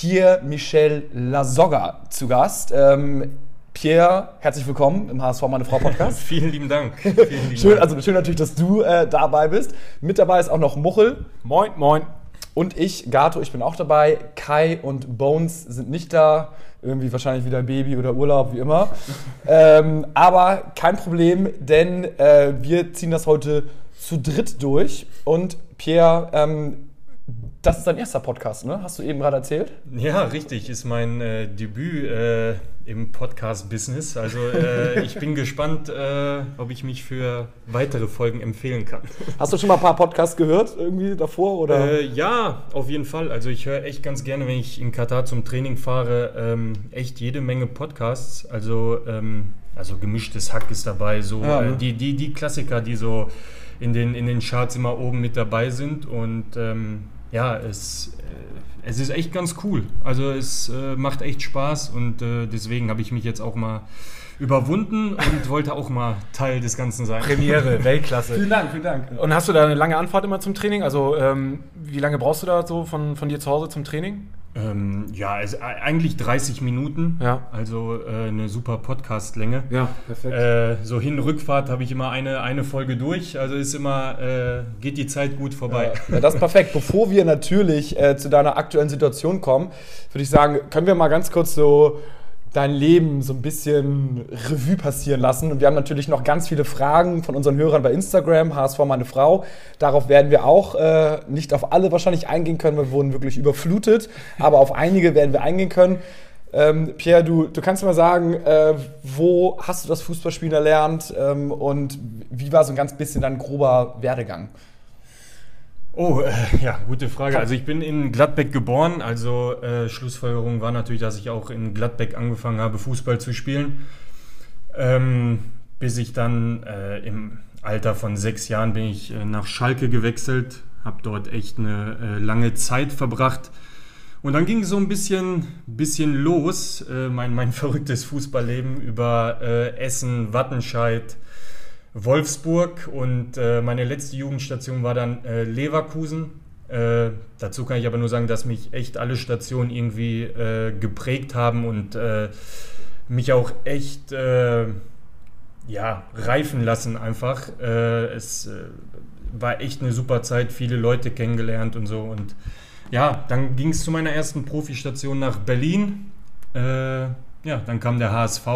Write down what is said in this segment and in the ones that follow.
Pierre-Michel Lasogga zu Gast. Ähm, Pierre, herzlich willkommen im HSV Meine Frau Podcast. Vielen lieben Dank. Vielen lieben schön, Dank. also schön natürlich, dass du äh, dabei bist. Mit dabei ist auch noch Muchel. Moin, moin. Und ich, Gato, ich bin auch dabei. Kai und Bones sind nicht da. Irgendwie wahrscheinlich wieder Baby oder Urlaub, wie immer. ähm, aber kein Problem, denn äh, wir ziehen das heute zu dritt durch. Und Pierre, ähm, das ist dein erster Podcast, ne? Hast du eben gerade erzählt? Ja, richtig. Ist mein äh, Debüt äh, im Podcast-Business. Also äh, ich bin gespannt, äh, ob ich mich für weitere Folgen empfehlen kann. Hast du schon mal ein paar Podcasts gehört irgendwie davor? Oder? Äh, ja, auf jeden Fall. Also ich höre echt ganz gerne, wenn ich in Katar zum Training fahre, ähm, echt jede Menge Podcasts. Also, ähm, also gemischtes Hack ist dabei, so Ja, ne? äh, die, die, die Klassiker, die so in den, in den Charts immer oben mit dabei sind. Und ähm, ja, es, äh, es ist echt ganz cool. Also es äh, macht echt Spaß und äh, deswegen habe ich mich jetzt auch mal überwunden und wollte auch mal Teil des Ganzen sein. Premiere, Weltklasse. vielen Dank, vielen Dank. Und hast du da eine lange Anfahrt immer zum Training? Also ähm, wie lange brauchst du da so von, von dir zu Hause zum Training? Ähm, ja, es, eigentlich 30 Minuten. Ja. Also äh, eine super Podcast-Länge. Ja, perfekt. Äh, so Hin- Rückfahrt habe ich immer eine, eine Folge durch. Also ist immer, äh, geht die Zeit gut vorbei. Ja, das ist perfekt. Bevor wir natürlich äh, zu deiner aktuellen Situation kommen, würde ich sagen, können wir mal ganz kurz so dein Leben so ein bisschen Revue passieren lassen. Und wir haben natürlich noch ganz viele Fragen von unseren Hörern bei Instagram, HSV meine Frau. Darauf werden wir auch äh, nicht auf alle wahrscheinlich eingehen können, weil wir wurden wirklich überflutet. Aber auf einige werden wir eingehen können. Ähm, Pierre, du, du kannst mal sagen, äh, wo hast du das Fußballspielen erlernt ähm, und wie war so ein ganz bisschen dein grober Werdegang? Oh, äh, ja, gute Frage. Also ich bin in Gladbeck geboren. Also äh, Schlussfolgerung war natürlich, dass ich auch in Gladbeck angefangen habe, Fußball zu spielen. Ähm, bis ich dann äh, im Alter von sechs Jahren bin ich äh, nach Schalke gewechselt, habe dort echt eine äh, lange Zeit verbracht. Und dann ging so ein bisschen, bisschen los, äh, mein, mein verrücktes Fußballleben über Essen, Wattenscheid, Wolfsburg und äh, meine letzte Jugendstation war dann äh, Leverkusen. Äh, dazu kann ich aber nur sagen, dass mich echt alle Stationen irgendwie äh, geprägt haben und äh, mich auch echt äh, ja, reifen lassen einfach. Es war echt eine super Zeit, viele Leute kennengelernt und so. Und ja, dann ging es zu meiner ersten Profistation nach Berlin. Ja, dann kam der HSV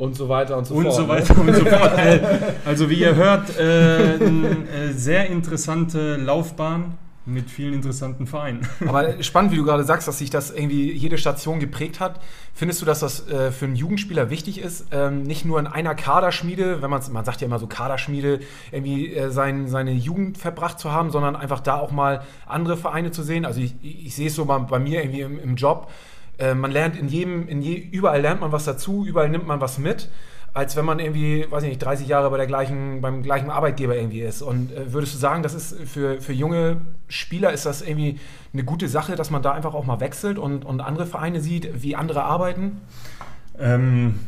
Und so weiter und so und fort. so ne? weiter und so fort. Also wie ihr hört, äh, eine äh, sehr interessante Laufbahn mit vielen interessanten Vereinen. Aber spannend, wie du gerade sagst, dass sich das irgendwie jede Station geprägt hat. Findest du, dass das äh, für einen Jugendspieler wichtig ist, ähm, nicht nur in einer Kaderschmiede, wenn man man sagt ja immer so Kaderschmiede, irgendwie äh, sein, seine Jugend verbracht zu haben, sondern einfach da auch mal andere Vereine zu sehen? Also ich, ich sehe es so bei, bei mir irgendwie im, im Job. Äh, man lernt in jedem, in je, überall lernt man was dazu, überall nimmt man was mit als wenn man irgendwie, weiß ich nicht, 30 Jahre bei der gleichen, beim gleichen Arbeitgeber irgendwie ist. Und äh, würdest du sagen, das ist für, für junge Spieler ist das irgendwie eine gute Sache, dass man da einfach auch mal wechselt und, und andere Vereine sieht, wie andere arbeiten? Ähm,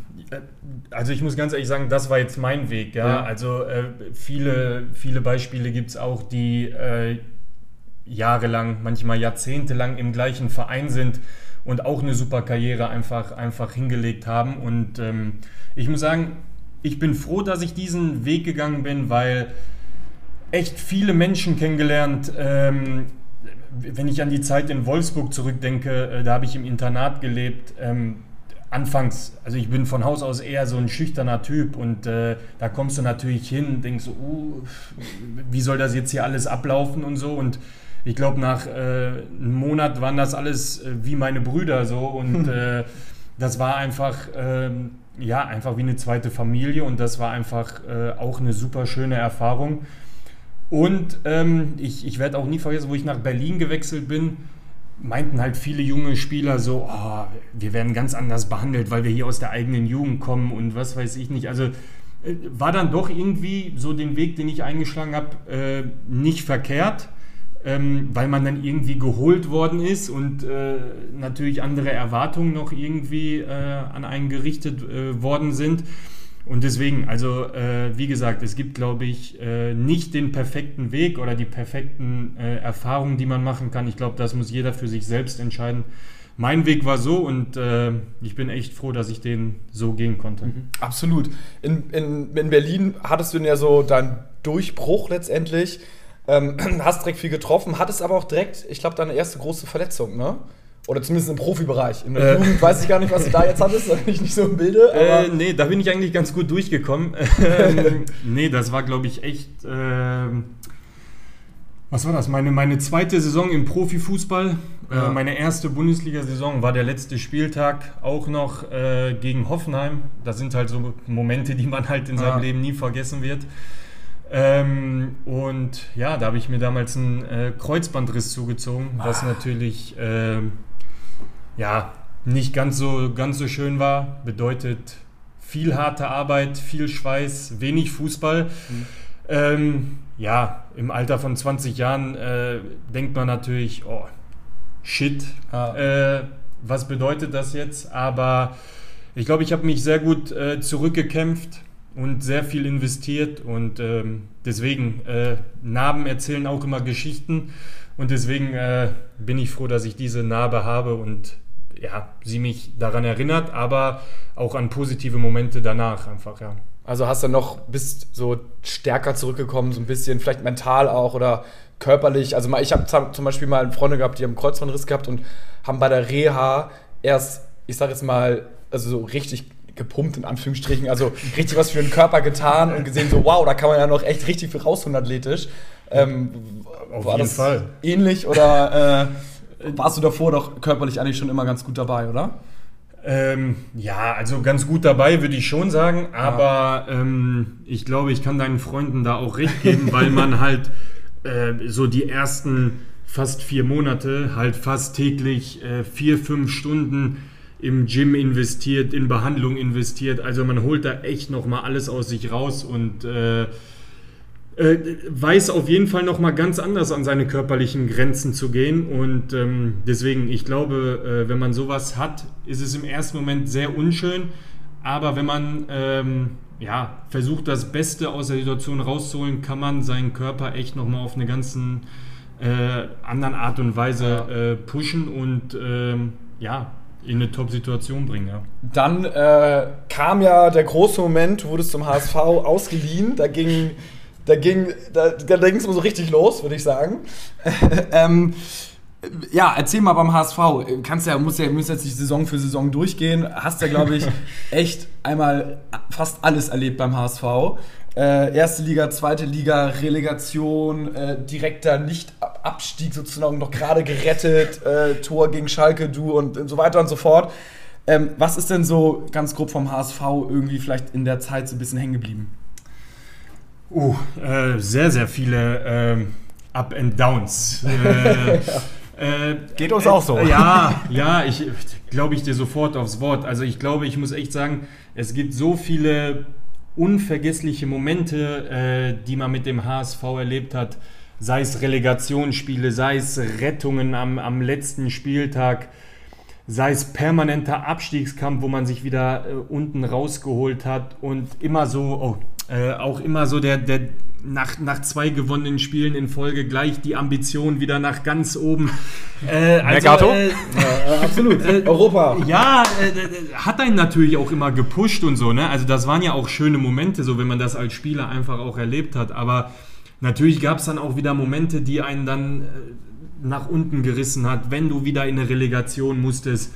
also ich muss ganz ehrlich sagen, das war jetzt mein Weg. Ja? Ja. Also äh, viele, viele Beispiele gibt es auch, die äh, jahrelang, manchmal jahrzehntelang im gleichen Verein sind und auch eine super Karriere einfach, einfach hingelegt haben. Und ähm, ich muss sagen, ich bin froh, dass ich diesen Weg gegangen bin, weil echt viele Menschen kennengelernt. Ähm, wenn ich an die Zeit in Wolfsburg zurückdenke, äh, da habe ich im Internat gelebt. Ähm, anfangs, also ich bin von Haus aus eher so ein schüchterner Typ und äh, da kommst du natürlich hin, denkst so, uh, wie soll das jetzt hier alles ablaufen und so und ich glaube nach äh, einem Monat waren das alles äh, wie meine Brüder so und äh, das war einfach ähm, ja einfach wie eine zweite Familie und das war einfach äh, auch eine super schöne Erfahrung und ähm, ich, ich werde auch nie vergessen, wo ich nach Berlin gewechselt bin. meinten halt viele junge Spieler so, oh, wir werden ganz anders behandelt, weil wir hier aus der eigenen Jugend kommen und was weiß ich nicht. Also äh, war dann doch irgendwie so den Weg, den ich eingeschlagen habe, äh, nicht verkehrt, ähm, weil man dann irgendwie geholt worden ist und äh, natürlich andere Erwartungen noch irgendwie äh, an einen gerichtet äh, worden sind. Und deswegen, also äh, wie gesagt, es gibt, glaube ich, äh, nicht den perfekten Weg oder die perfekten äh, Erfahrungen, die man machen kann. Ich glaube, das muss jeder für sich selbst entscheiden. Mein Weg war so und äh, ich bin echt froh, dass ich den so gehen konnte. Mhm. Absolut. In, in, in Berlin hattest du ja so deinen Durchbruch letztendlich. Ähm, hast direkt viel getroffen, hattest aber auch direkt, ich glaube, deine erste große Verletzung, ne? Oder zumindest im Profibereich. In der äh, Jugend weiß ich gar nicht, was du da jetzt hattest, da bin ich nicht so im Bilde. Äh, nee, da bin ich eigentlich ganz gut durchgekommen. ähm, nee, das war, glaube ich, echt. Äh, was war das? Meine, meine zweite Saison im Profifußball. Äh, ja. meine erste Bundesliga-Saison war der letzte Spieltag auch noch äh, gegen Hoffenheim. Das sind halt so Momente, die man halt in seinem ja. Leben nie vergessen wird. Ähm, und ja, da habe ich mir damals einen äh, Kreuzbandriss zugezogen, was ah. natürlich äh, ja, nicht ganz so, ganz so schön war. Bedeutet viel harte Arbeit, viel Schweiß, wenig Fußball. Mhm. Ähm, ja, im Alter von 20 Jahren äh, denkt man natürlich, oh, shit, ah. äh, was bedeutet das jetzt? Aber ich glaube, ich habe mich sehr gut äh, zurückgekämpft und sehr viel investiert und ähm, deswegen, äh, Narben erzählen auch immer Geschichten und deswegen äh, bin ich froh, dass ich diese Narbe habe und ja, sie mich daran erinnert, aber auch an positive Momente danach einfach, ja. Also hast du noch, bist so stärker zurückgekommen, so ein bisschen, vielleicht mental auch oder körperlich. Also ich habe zum Beispiel mal Freunde gehabt, die haben einen Kreuzbandriss gehabt und haben bei der Reha erst, ich sage jetzt mal, also so richtig gepumpt in Anführungsstrichen, also richtig was für den Körper getan und gesehen so, wow, da kann man ja noch echt richtig viel rausholen athletisch. Ähm, Auf war jeden das Fall. ähnlich oder äh, warst du davor doch körperlich eigentlich schon immer ganz gut dabei, oder? Ähm, ja, also ganz gut dabei würde ich schon sagen, aber ja. ähm, ich glaube, ich kann deinen Freunden da auch recht geben, weil man halt äh, so die ersten fast vier Monate halt fast täglich äh, vier, fünf Stunden im Gym investiert, in Behandlung investiert. Also man holt da echt nochmal alles aus sich raus und äh, äh, weiß auf jeden Fall nochmal ganz anders an seine körperlichen Grenzen zu gehen. Und ähm, deswegen, ich glaube, äh, wenn man sowas hat, ist es im ersten Moment sehr unschön. Aber wenn man ähm, ja, versucht, das Beste aus der Situation rauszuholen, kann man seinen Körper echt nochmal auf eine ganz äh, anderen Art und Weise. Äh, pushen und ähm, ja, in eine Top-Situation bringen. Ja. Dann äh, kam ja der große Moment, wurde es zum HSV ausgeliehen. Da ging da ging da, da ging es so richtig los, würde ich sagen. ähm, ja, erzähl mal beim HSV. Kannst ja, muss ja, muss jetzt nicht Saison für Saison durchgehen. Hast ja, glaube ich, echt einmal fast alles erlebt beim HSV. Äh, erste Liga, zweite Liga, Relegation, äh, direkter Nicht-Abstieg sozusagen noch gerade gerettet, äh, Tor gegen Schalke, du und, und, so weiter und so fort. Ähm, was ist denn so ganz grob vom HSV irgendwie vielleicht in der Zeit so ein bisschen hängen geblieben? Uh, äh, sehr, sehr viele ähm, Up and Downs. Äh, Geht uns auch so. ja, ja, ich glaube ich dir sofort aufs Wort. Also ich glaube, ich muss echt sagen, es gibt so viele unvergessliche Momente, äh, die man mit dem HSV erlebt hat, sei es Relegationsspiele, sei es Rettungen am, am letzten Spieltag, sei es permanenter Abstiegskampf, wo man sich wieder äh, unten rausgeholt hat und immer so, oh, äh, auch immer so der, der nach, nach zwei gewonnenen Spielen in Folge gleich die Ambition wieder nach ganz oben. Äh, also, Mercato? Äh, ja, absolut. Äh, Europa. Ja, äh, hat einen natürlich auch immer gepusht und so. Ne? Also das waren ja auch schöne Momente, so wenn man das als Spieler einfach auch erlebt hat. Aber natürlich gab es dann auch wieder Momente, die einen dann äh, nach unten gerissen hat, wenn du wieder in eine Relegation musstest.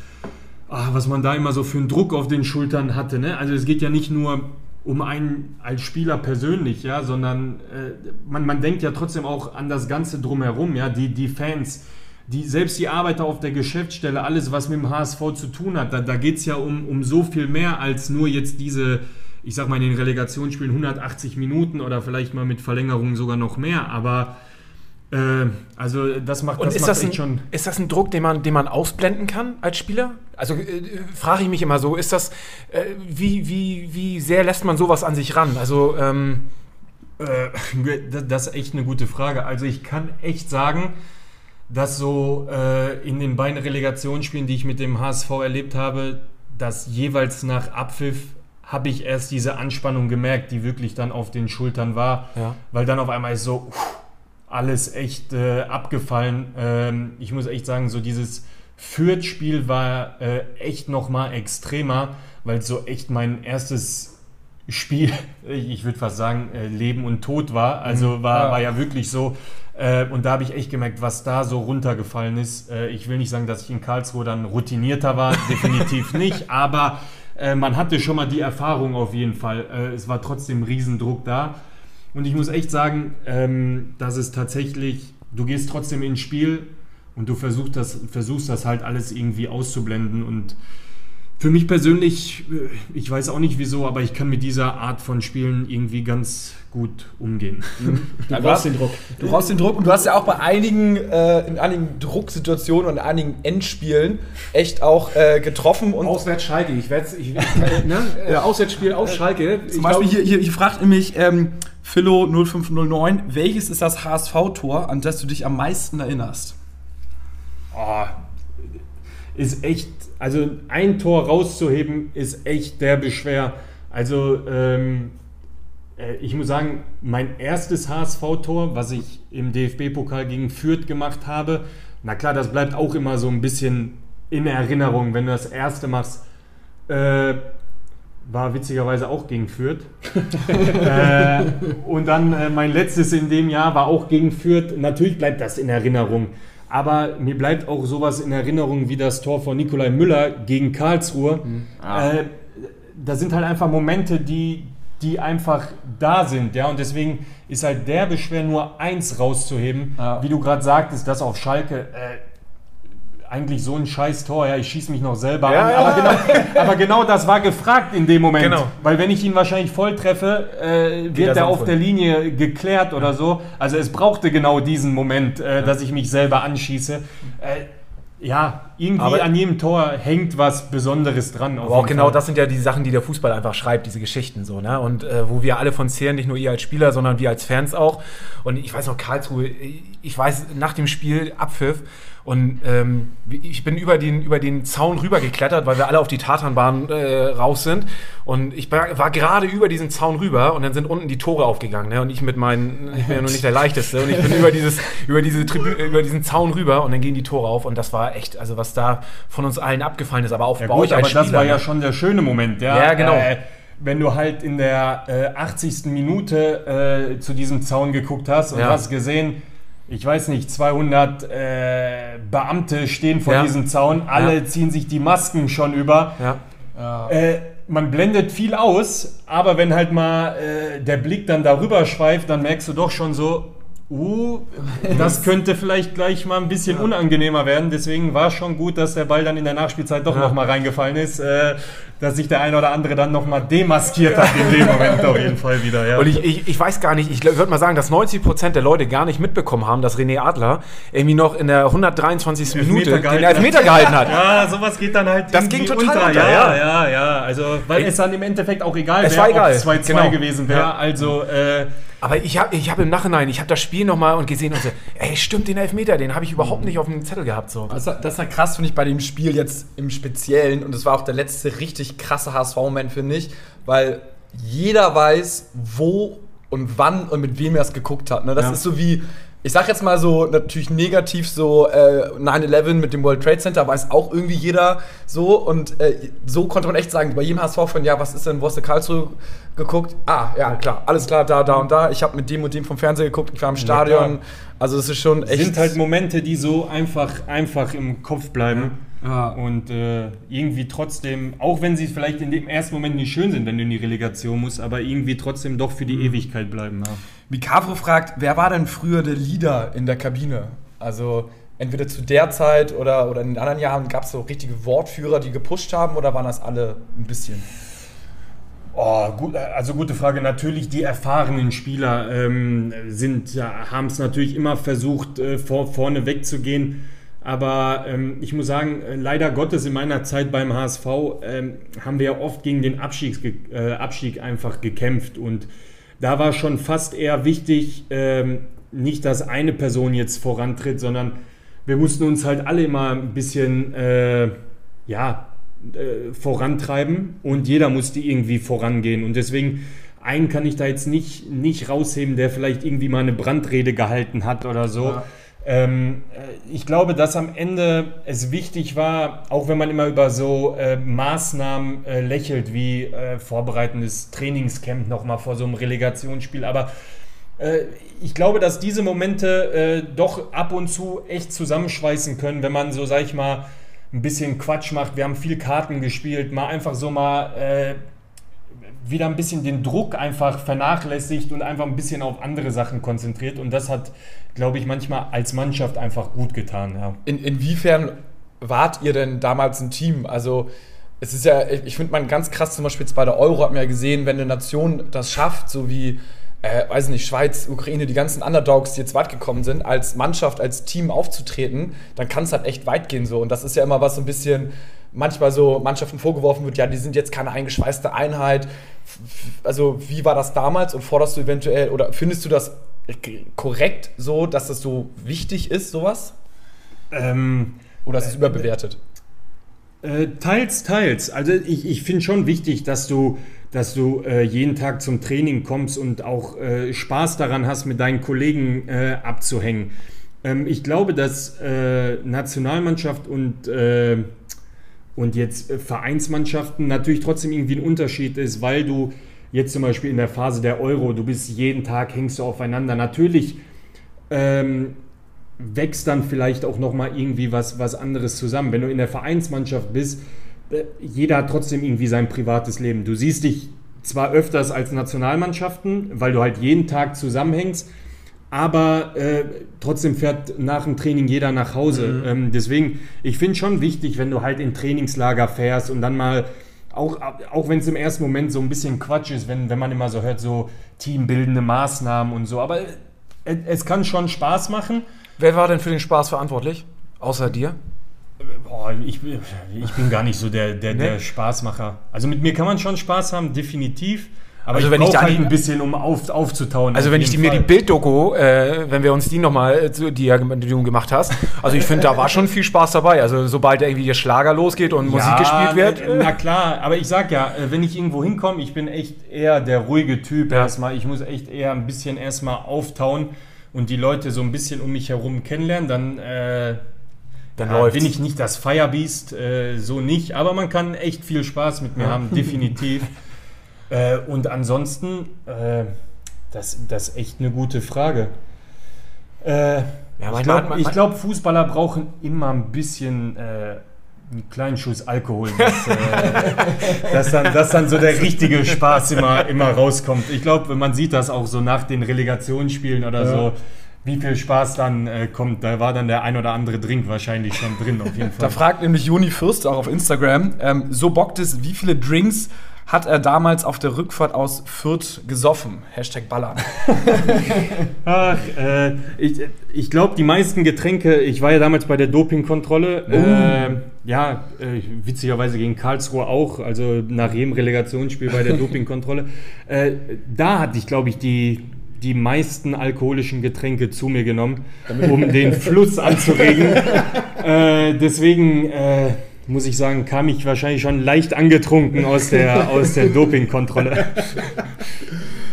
Ach, was man da immer so für einen Druck auf den Schultern hatte. Ne? Also es geht ja nicht nur um einen als Spieler persönlich, ja, sondern äh, man, man denkt ja trotzdem auch an das Ganze drumherum, ja, die, die Fans, die, selbst die Arbeiter auf der Geschäftsstelle, alles, was mit dem HSV zu tun hat, da, da geht es ja um, um so viel mehr als nur jetzt diese, ich sag mal, in den Relegationsspielen 180 Minuten oder vielleicht mal mit Verlängerung sogar noch mehr, aber also das macht, das ist, macht das ein, schon. ist das ein Druck, den man, den man ausblenden kann als Spieler? Also äh, frage ich mich immer so, ist das, äh, wie, wie, wie sehr lässt man sowas an sich ran? Also, ähm, Äh, das- ist echt eine gute Frage. Also ich kann echt sagen, dass so äh, in den beiden Relegationsspielen, die ich mit dem HSV erlebt habe, dass jeweils nach Abpfiff habe ich erst diese Anspannung gemerkt, die wirklich dann auf den Schultern war, Ja. weil dann auf einmal ist so uff, alles echt äh, abgefallen. Ähm, ich muss echt sagen, so dieses Fürth-Spiel war äh, echt nochmal extremer, weil so echt mein erstes Spiel, ich würde fast sagen, äh, Leben und Tod war. Also war, Ja. war ja wirklich so. Äh, und da habe ich echt gemerkt, was da so runtergefallen ist. Äh, ich will nicht sagen, dass ich in Karlsruhe dann routinierter war, definitiv nicht, aber äh, man hatte schon mal die Erfahrung auf jeden Fall. Äh, es war trotzdem Riesendruck da. Und ich muss echt sagen, ähm, dass es tatsächlich, du gehst trotzdem ins Spiel und du versuchst das, versuchst das halt alles irgendwie auszublenden. Und für mich persönlich, äh, ich weiß auch nicht wieso, aber ich kann mit dieser Art von Spielen irgendwie ganz gut umgehen. Du brauchst den Druck. Du brauchst den Druck und du hast ja auch bei einigen, äh, in einigen Drucksituationen und in einigen Endspielen echt auch äh, getroffen und Auswärts Schalke, ich werde ich, ne? äh, Auswärtsspiel aus Schalke. Zum Beispiel hier, hier, hier fragt nämlich ähm, Philo 0509, welches ist das HSV-Tor, an das du dich am meisten erinnerst? Oh, ist echt, also ein Tor rauszuheben, ist echt derbe schwer. Also, ähm, äh, ich muss sagen, mein erstes HSV-Tor, was ich im DFB-Pokal gegen Fürth gemacht habe, na klar, das bleibt auch immer so ein bisschen in Erinnerung, wenn du das erste machst. Äh, war witzigerweise auch gegen Fürth. äh, und dann äh, mein letztes in dem Jahr war auch gegen Fürth. Natürlich bleibt das in Erinnerung. Aber mir bleibt auch sowas in Erinnerung wie das Tor von Nikolai Müller gegen Karlsruhe. Äh, da sind halt einfach Momente, die, die einfach da sind. Ja? Und deswegen ist halt derbe schwer, nur eins rauszuheben. Ja. Wie du gerade sagtest, das auf Schalke. Eigentlich so ein scheiß Tor, ja, ich schieße mich noch selber Ja, an. ja, aber, ja. Genau, aber genau das war gefragt in dem Moment. Genau. Weil wenn ich ihn wahrscheinlich voll treffe, äh, wird er auf voll. der Linie geklärt oder so. Also es brauchte genau diesen Moment, äh, dass ich mich selber anschieße. Äh, ja, irgendwie Aber- an jedem Tor hängt was Besonderes dran. Aber auch genau Fall. das sind ja die Sachen, die der Fußball einfach schreibt, diese Geschichten so, ne? Und äh, wo wir alle von zehren, nicht nur ihr als Spieler, sondern wir als Fans auch. Und ich weiß noch, Karlsruhe, ich weiß, nach dem Spiel Abpfiff und ähm, ich bin über den, über den Zaun rübergeklettert, weil wir alle auf die Tatanbahn äh, raus sind. Und ich war, gerade über diesen Zaun rüber und dann sind unten die Tore aufgegangen. Ne? Und ich mit meinen, ich bin ja nur nicht der Leichteste. Und ich bin über, dieses, über, diese Tribü über diesen Zaun rüber und dann gehen die Tore auf. Und das war echt, also was da von uns allen abgefallen ist, aber auch Ja bei gut, euch aber als das Spieler. war ja ne? schon der schöne Moment. Ja, Ja, genau. Äh, wenn du halt in der äh, 80. Minute äh, zu diesem Zaun geguckt hast und Ja. hast gesehen, ich weiß nicht, 200 äh, Beamte stehen vor Ja. diesem Zaun, alle Ja. ziehen sich die Masken schon über. Ja. Äh, man blendet viel aus, aber wenn halt mal äh, der Blick dann darüber schweift, dann merkst du doch schon so, uh, das könnte vielleicht gleich mal ein bisschen unangenehmer werden. Deswegen war es schon gut, dass der Ball dann in der Nachspielzeit doch Ja. noch mal reingefallen ist, äh, dass sich der eine oder andere dann noch mal demaskiert hat in dem Moment auf jeden Fall wieder. Ja. Und ich, ich, ich weiß gar nicht, ich würde mal sagen, dass 90% der Leute gar nicht mitbekommen haben, dass René Adler irgendwie noch in der 123. Minute den gehalten Elfmeter gehalten hat. Ja, sowas geht dann halt. Das ging total unter, ja, ja. ja, ja. Also, weil Ich- es dann im Endeffekt auch egal wäre, ob es 2-2 genau. gewesen wäre. Ja. Also, äh, Aber ich habe ich hab im Nachhinein, ich habe das Spiel nochmal und gesehen und so, ey, stimmt, den Elfmeter, den habe ich überhaupt nicht auf dem Zettel gehabt. So. Das, das ist ja krass, finde ich, bei dem Spiel jetzt im Speziellen. Und das war auch der letzte richtig krasse HSV-Moment, finde ich. Weil jeder weiß, wo und wann und mit wem er es geguckt hat. Ne? Das Ja. ist so wie, ich sag jetzt mal so, natürlich negativ so äh, 9-11 mit dem World Trade Center, weiß auch irgendwie jeder so. Und äh, so konnte man echt sagen, bei jedem HSV von, ja, was ist denn, wo hast du Karlsruhe geguckt? Ah, ja, klar, alles klar, da, da und da. Ich habe mit dem und dem vom Fernseher geguckt, ich war im Stadion. klar. also es ist schon echt... sind halt Momente, die so einfach, einfach im Kopf bleiben. Ja. Und äh, irgendwie trotzdem, auch wenn sie vielleicht in dem ersten Moment nicht schön sind, wenn du in die Relegation musst, aber irgendwie trotzdem doch für die Ewigkeit bleiben. Ja. Mikavro fragt, wer war denn früher der Leader in der Kabine? Also entweder zu der Zeit oder, oder in den anderen Jahren gab es so richtige Wortführer, die gepusht haben oder waren das alle ein bisschen? Oh, gut, also gute Frage. Natürlich die erfahrenen Spieler ähm, ja, haben es natürlich immer versucht, äh, vor, vorne wegzugehen. Aber ähm, ich muss sagen, äh, leider Gottes in meiner Zeit beim HSV ähm, haben wir ja oft gegen den Abstieg, äh, Abstieg einfach gekämpft. Und da war schon fast eher wichtig, ähm, nicht, dass eine Person jetzt vorantritt, sondern wir mussten uns halt alle immer ein bisschen, äh, ja, äh, vorantreiben und jeder musste irgendwie vorangehen. Und deswegen, einen kann ich da jetzt nicht, nicht rausheben, der vielleicht irgendwie mal eine Brandrede gehalten hat oder so. Ja. Ähm, äh, ich glaube, dass am Ende es wichtig war, auch wenn man immer über so äh, Maßnahmen äh, lächelt, wie äh, vorbereitendes Trainingscamp nochmal vor so einem Relegationsspiel, aber äh, ich glaube, dass diese Momente äh, doch ab und zu echt zusammenschweißen können, wenn man so, sag ich mal, ein bisschen Quatsch macht. Wir haben viel Karten gespielt, mal einfach so mal wieder ein bisschen den Druck einfach vernachlässigt und einfach ein bisschen auf andere Sachen konzentriert. Und das hat, glaube ich, manchmal als Mannschaft einfach gut getan. Ja. In, inwiefern wart ihr denn damals ein Team? Also es ist ja, ich finde man ganz krass, zum Beispiel jetzt bei der Euro hat man ja gesehen, wenn eine Nation das schafft, so wie äh, weiß nicht, Schweiz, Ukraine, die ganzen Underdogs, die jetzt weit gekommen sind, als Mannschaft, als Team aufzutreten, dann kann es halt echt weit gehen so. Und das ist ja immer was so ein bisschen manchmal so Mannschaften vorgeworfen wird, ja, die sind jetzt keine eingeschweißte Einheit. Also wie war das damals und forderst du eventuell oder findest du das korrekt so, dass das so wichtig ist, sowas? Ähm, oder ist es überbewertet? Äh, teils, teils. Also ich, ich finde schon wichtig, dass du dass du äh, jeden Tag zum Training kommst und auch äh, Spaß daran hast, mit deinen Kollegen äh, abzuhängen. Ähm, ich glaube, dass äh, Nationalmannschaft und, äh, und jetzt äh, Vereinsmannschaften natürlich trotzdem irgendwie ein Unterschied ist, weil du jetzt zum Beispiel in der Phase der Euro, du bist jeden Tag, hängst du aufeinander. Natürlich ähm, wächst dann vielleicht auch nochmal irgendwie was, was anderes zusammen. Wenn du in der Vereinsmannschaft bist, äh, jeder hat trotzdem irgendwie sein privates Leben. Du siehst dich zwar öfters als Nationalmannschaften, weil du halt jeden Tag zusammenhängst, aber äh, trotzdem fährt nach dem Training jeder nach Hause. Mhm. Ähm, deswegen, ich finde schon wichtig, wenn du halt in Trainingslager fährst und dann mal, auch, auch wenn es im ersten Moment so ein bisschen Quatsch ist, wenn, wenn man immer so hört, so teambildende Maßnahmen und so, aber äh, es kann schon Spaß machen. Wer war denn für den Spaß verantwortlich, außer dir? Boah, ich, ich bin gar nicht so der, der, der nee. Spaßmacher. Also mit mir kann man schon Spaß haben, definitiv. Aber also ich wenn ich da halt ein bisschen, um auf, aufzutauen. Also wenn ich die, mir die Bilddoku, äh, wenn wir uns die nochmal, die, die du gemacht hast, also ich finde, da war schon viel Spaß dabei. Also sobald irgendwie der Schlager losgeht und ja, Musik gespielt wird. Na, na, klar, aber ich sag ja, äh, wenn ich irgendwo hinkomme, ich bin echt eher der ruhige Typ ja. erstmal. Ich muss echt eher ein bisschen erstmal auftauen und die Leute so ein bisschen um mich herum kennenlernen, dann... Äh, dann ja, bin ich nicht das Firebeast, äh, so nicht, aber man kann echt viel Spaß mit mir haben, definitiv. äh, und ansonsten, äh, das, das ist echt eine gute Frage. Äh, ja, ich glaube, glaub, Fußballer brauchen immer ein bisschen äh, einen kleinen Schuss Alkohol, dass, äh, dass, dann, dass dann so der richtige Spaß immer, immer rauskommt. Ich glaube, man sieht das auch so nach den Relegationsspielen oder ja. so wie viel Spaß dann äh, kommt. Da war dann der ein oder andere Drink wahrscheinlich schon drin, auf jeden Fall. da fragt nämlich Juni Fürst auch auf Instagram, ähm, so bockt es, wie viele Drinks hat er damals auf der Rückfahrt aus Fürth gesoffen? Hashtag Ballern. Ach, äh, ich, ich glaube, die meisten Getränke, ich war ja damals bei der Dopingkontrolle, oh. äh, ja, äh, witzigerweise gegen Karlsruhe auch, also nach jedem Relegationsspiel bei der Dopingkontrolle. Äh, da hatte ich, glaube ich, die die meisten alkoholischen Getränke zu mir genommen, um den Fluss anzuregen. äh, deswegen äh, muss ich sagen, kam ich wahrscheinlich schon leicht angetrunken aus der, aus der Dopingkontrolle.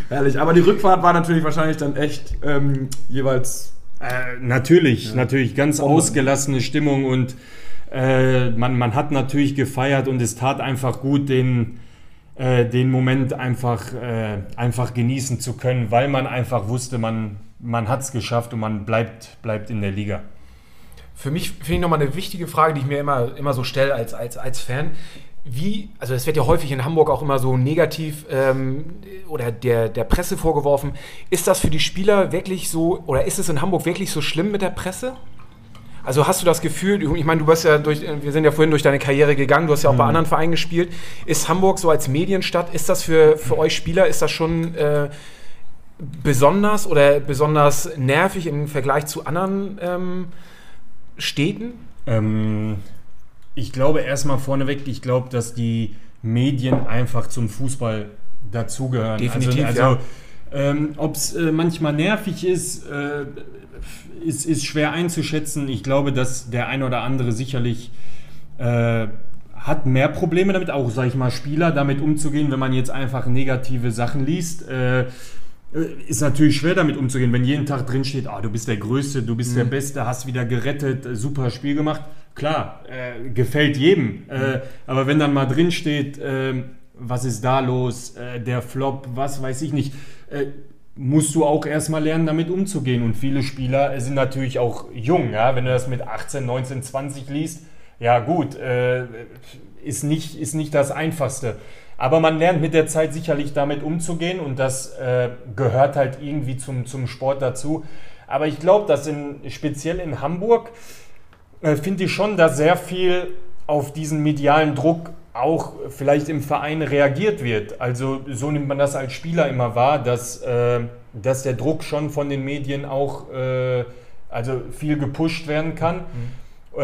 Herrlich, aber die Rückfahrt war natürlich wahrscheinlich dann echt ähm, jeweils. Äh, natürlich, ja. natürlich, ganz oh. ausgelassene Stimmung und äh, man, man hat natürlich gefeiert und es tat einfach gut, den äh, den Moment einfach, äh, einfach genießen zu können, weil man einfach wusste, man, man hat es geschafft und man bleibt, bleibt in der Liga. Für mich finde ich nochmal eine wichtige Frage, die ich mir immer, immer so stelle als, als, als Fan. Wie, also es wird ja häufig in Hamburg auch immer so negativ ähm, oder der, der Presse vorgeworfen. Ist das für die Spieler wirklich so, oder ist es in Hamburg wirklich so schlimm mit der Presse? Also hast du das Gefühl, ich meine, du bist ja durch, wir sind ja vorhin durch deine Karriere gegangen, du hast ja auch bei anderen Vereinen gespielt. Ist Hamburg so als Medienstadt, ist das für, für euch Spieler, ist das schon äh, besonders oder besonders nervig im Vergleich zu anderen ähm, Städten? Ähm, ich glaube erstmal vorneweg, ich glaube, dass die Medien einfach zum Fußball dazugehören. Definitiv, also, ja. also ähm, Ob es äh, manchmal nervig ist, äh, ist, ist schwer einzuschätzen. Ich glaube, dass der ein oder andere sicherlich äh, hat mehr Probleme damit, auch, sag ich mal, Spieler damit umzugehen, wenn man jetzt einfach negative Sachen liest. Äh, ist natürlich schwer damit umzugehen, wenn jeden Tag drin steht, ah, du bist der Größte, du bist mhm. der Beste, hast wieder gerettet, super Spiel gemacht. Klar, äh, gefällt jedem. Äh, mhm. aber wenn dann mal drin steht, äh, was ist da los, äh, der Flop, was weiß ich nicht, äh, musst du auch erstmal lernen, damit umzugehen. Und viele Spieler sind natürlich auch jung. Ja? Wenn du das mit 18, 19, 20 liest, ja gut, äh, ist, nicht, ist nicht das Einfachste. Aber man lernt mit der Zeit sicherlich damit umzugehen und das äh, gehört halt irgendwie zum, zum Sport dazu. Aber ich glaube, dass in, speziell in Hamburg äh, finde ich schon, dass sehr viel auf diesen medialen Druck auch vielleicht im Verein reagiert wird. Also so nimmt man das als Spieler immer wahr, dass, äh, dass der Druck schon von den Medien auch äh, also viel gepusht werden kann. Mhm.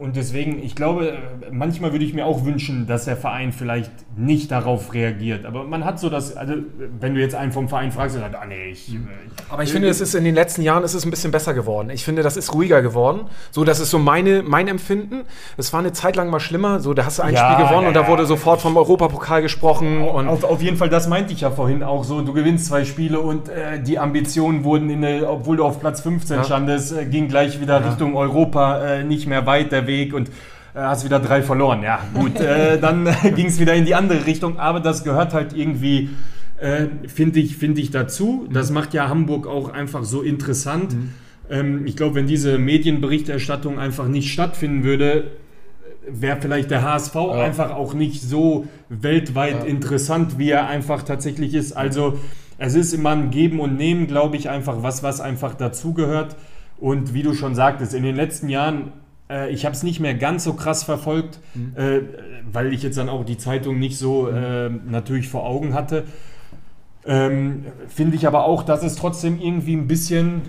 Äh, und deswegen, ich glaube, manchmal würde ich mir auch wünschen, dass der Verein vielleicht nicht darauf reagiert. Aber man hat so das, also wenn du jetzt einen vom Verein fragst, dann sagt, ah nee, ich. Mhm. Aber ich finde, es ist in den letzten Jahren ist es ein bisschen besser geworden. Ich finde, das ist ruhiger geworden. So, das ist so meine, mein Empfinden. Es war eine Zeit lang mal schlimmer. So, da hast du ein ja, Spiel gewonnen ja, und da wurde sofort vom Europapokal gesprochen. Und auf, auf, jeden Fall, das meinte ich ja vorhin auch so. Du gewinnst zwei Spiele und äh, die Ambitionen wurden, in eine, obwohl du auf Platz 15 ja. standest, äh, ging gleich wieder Richtung Europa, äh, nicht mehr weit der Weg und äh, hast wieder drei verloren. Ja, gut, äh, dann ging es wieder in die andere Richtung, aber das gehört halt irgendwie, äh, finde ich, find ich dazu. Das mhm. macht ja Hamburg auch einfach so interessant. Mhm. Ähm, ich glaube, wenn diese Medienberichterstattung einfach nicht stattfinden würde, wäre vielleicht der HSV ja. einfach auch nicht so weltweit ja. interessant, wie er einfach tatsächlich ist. Also es ist immer ein Geben und Nehmen, glaube ich, einfach was, was einfach dazugehört. Und wie du schon sagtest, in den letzten Jahren äh, ich habe es nicht mehr ganz so krass verfolgt, mhm. äh, weil ich jetzt dann auch die Zeitung nicht so mhm. äh, natürlich vor Augen hatte. Ähm, Finde ich aber auch, dass es trotzdem irgendwie ein bisschen,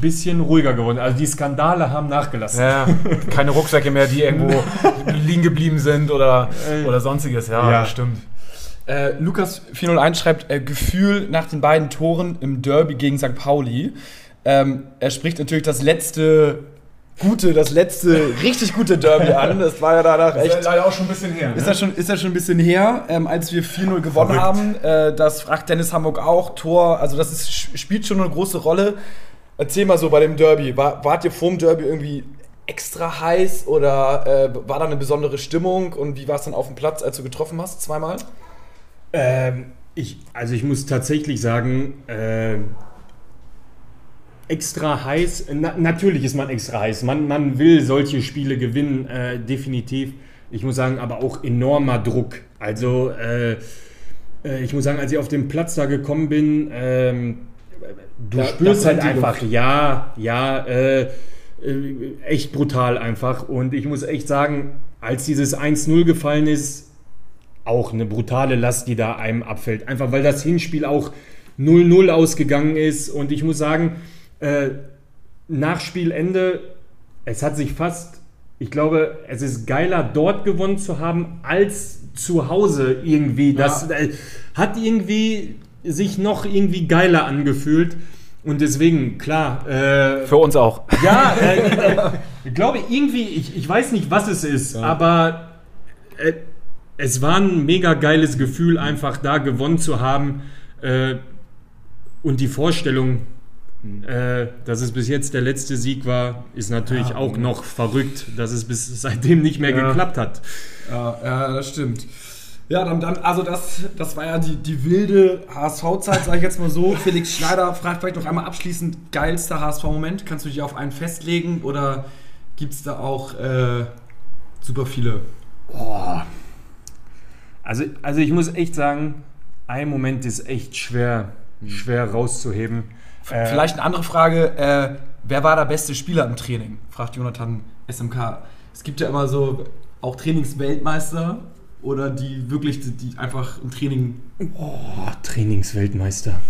bisschen ruhiger geworden ist. Also die Skandale haben nachgelassen. Ja, keine Rucksäcke mehr, die irgendwo liegen geblieben sind oder, äh, oder sonstiges. Ja, ja. stimmt. Äh, Lukas 401 schreibt, äh, Gefühl nach den beiden Toren im Derby gegen St. Pauli. Ähm, er spricht natürlich das letzte gute, das letzte richtig gute Derby an. Das war ja danach echt. Ist ja leider auch schon ein bisschen her. Ist, ne? das, schon, ist das schon ein bisschen her, ähm, als wir 4-0 gewonnen Verrückt. haben. Äh, das fragt Dennis Hamburg auch. Tor, also das ist, spielt schon eine große Rolle. Erzähl mal so bei dem Derby. War, wart ihr vorm Derby irgendwie extra heiß oder äh, war da eine besondere Stimmung? Und wie war es dann auf dem Platz, als du getroffen hast, zweimal? Ähm, ich, also ich muss tatsächlich sagen, äh, extra heiß. Na, natürlich ist man extra heiß. Man, man will solche Spiele gewinnen, äh, definitiv. Ich muss sagen, aber auch enormer Druck. Also, äh, äh, ich muss sagen, als ich auf den Platz da gekommen bin, ähm, du da, spürst halt einfach, Luft. ja, ja, äh, äh, echt brutal einfach. Und ich muss echt sagen, als dieses 1-0 gefallen ist, auch eine brutale Last, die da einem abfällt. Einfach weil das Hinspiel auch 0-0 ausgegangen ist. Und ich muss sagen, äh, nach Spielende, es hat sich fast, ich glaube, es ist geiler, dort gewonnen zu haben, als zu Hause irgendwie. Das ja. äh, hat irgendwie sich noch irgendwie geiler angefühlt. Und deswegen, klar. Äh, Für uns auch. Ja, äh, ich glaube irgendwie, ich, ich weiß nicht, was es ist, ja. aber äh, es war ein mega geiles Gefühl, einfach da gewonnen zu haben. Äh, und die Vorstellung, äh, dass es bis jetzt der letzte Sieg war, ist natürlich ja, auch noch verrückt, dass es bis seitdem nicht mehr ja. geklappt hat. Ja, ja, das stimmt. Ja, dann, dann also das, das war ja die, die wilde HSV-Zeit, sage ich jetzt mal so. Felix Schneider fragt vielleicht noch einmal abschließend, geilster HSV-Moment. Kannst du dich auf einen festlegen oder gibt es da auch äh, super viele? Oh. Also, also ich muss echt sagen, ein Moment ist echt schwer, schwer rauszuheben. Vielleicht eine andere Frage. Äh, wer war der beste Spieler im Training? Fragt Jonathan SMK. Es gibt ja immer so auch Trainingsweltmeister oder die wirklich, die, einfach im Training. Oh, Trainingsweltmeister.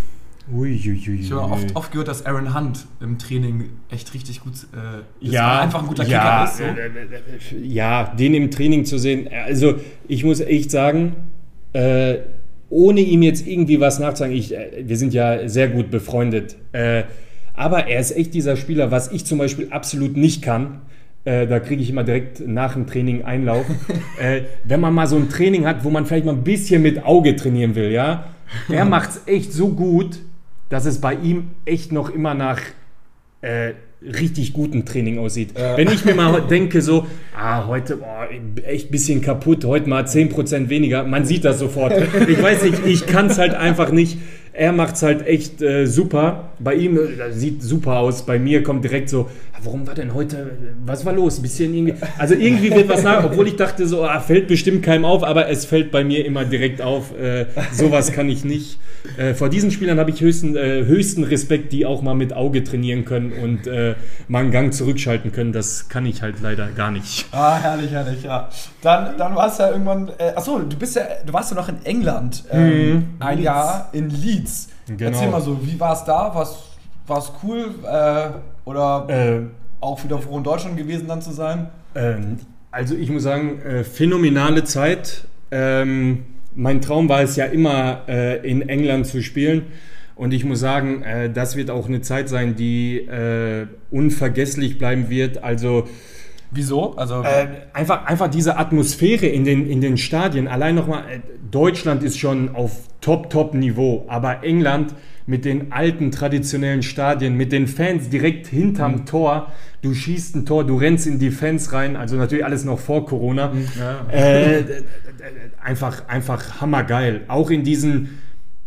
Uiuiui. Ich habe oft, oft, gehört, dass Aaron Hunt im Training echt richtig gut äh, ja, einfach ein guter ja, Kicker ist. So. Ja, den im Training zu sehen. Also ich muss echt sagen, äh, ohne ihm jetzt irgendwie was nachzusagen, ich, äh, wir sind ja sehr gut befreundet. Äh, aber er ist echt dieser Spieler, was ich zum Beispiel absolut nicht kann. Äh, da kriege ich immer direkt nach dem Training Einlauf. äh, wenn man mal so ein Training hat, wo man vielleicht mal ein bisschen mit Auge trainieren will, ja, er macht es echt so gut, dass es bei ihm echt noch immer nach äh, richtig guten Training aussieht. Äh. Wenn ich mir mal denke, so, ah, heute boah, echt ein bisschen kaputt, heute mal 10% weniger, man sieht das sofort. Ich weiß nicht, ich kann es halt einfach nicht. Er macht es halt echt äh, super. Bei ihm äh, sieht super aus. Bei mir kommt direkt so, ah, warum war denn heute, was war los? Ein bisschen irgendwie, also irgendwie wird was nach, obwohl ich dachte so, ah, fällt bestimmt keinem auf, aber es fällt bei mir immer direkt auf. Äh, sowas kann ich nicht. Äh, vor diesen Spielern habe ich höchsten, äh, höchsten Respekt, die auch mal mit Auge trainieren können und äh, mal einen Gang zurückschalten können. Das kann ich halt leider gar nicht. Ah, herrlich, herrlich, ja. Dann, dann war es ja irgendwann, äh, achso, du bist ja, du warst ja noch in England ähm, mhm. ein Leeds. Jahr in Leeds. Genau. Erzähl mal so, wie war es da? War es cool? Äh, oder äh, auch wieder froh in Deutschland gewesen dann zu sein? Ähm, also ich muss sagen, äh, phänomenale Zeit. Ähm, mein Traum war es ja immer, äh, in England zu spielen. Und ich muss sagen, äh, das wird auch eine Zeit sein, die äh, unvergesslich bleiben wird. Also Wieso? Also äh, einfach, einfach diese Atmosphäre in den, in den Stadien. Allein nochmal, äh, Deutschland ist schon auf Top-Top-Niveau, aber England mit den alten traditionellen Stadien, mit den Fans direkt hinterm mhm. Tor. Du schießt ein Tor, du rennst in die Fans rein, also natürlich alles noch vor Corona. Mhm. Ja. Äh, einfach, einfach hammergeil. Auch in diesen,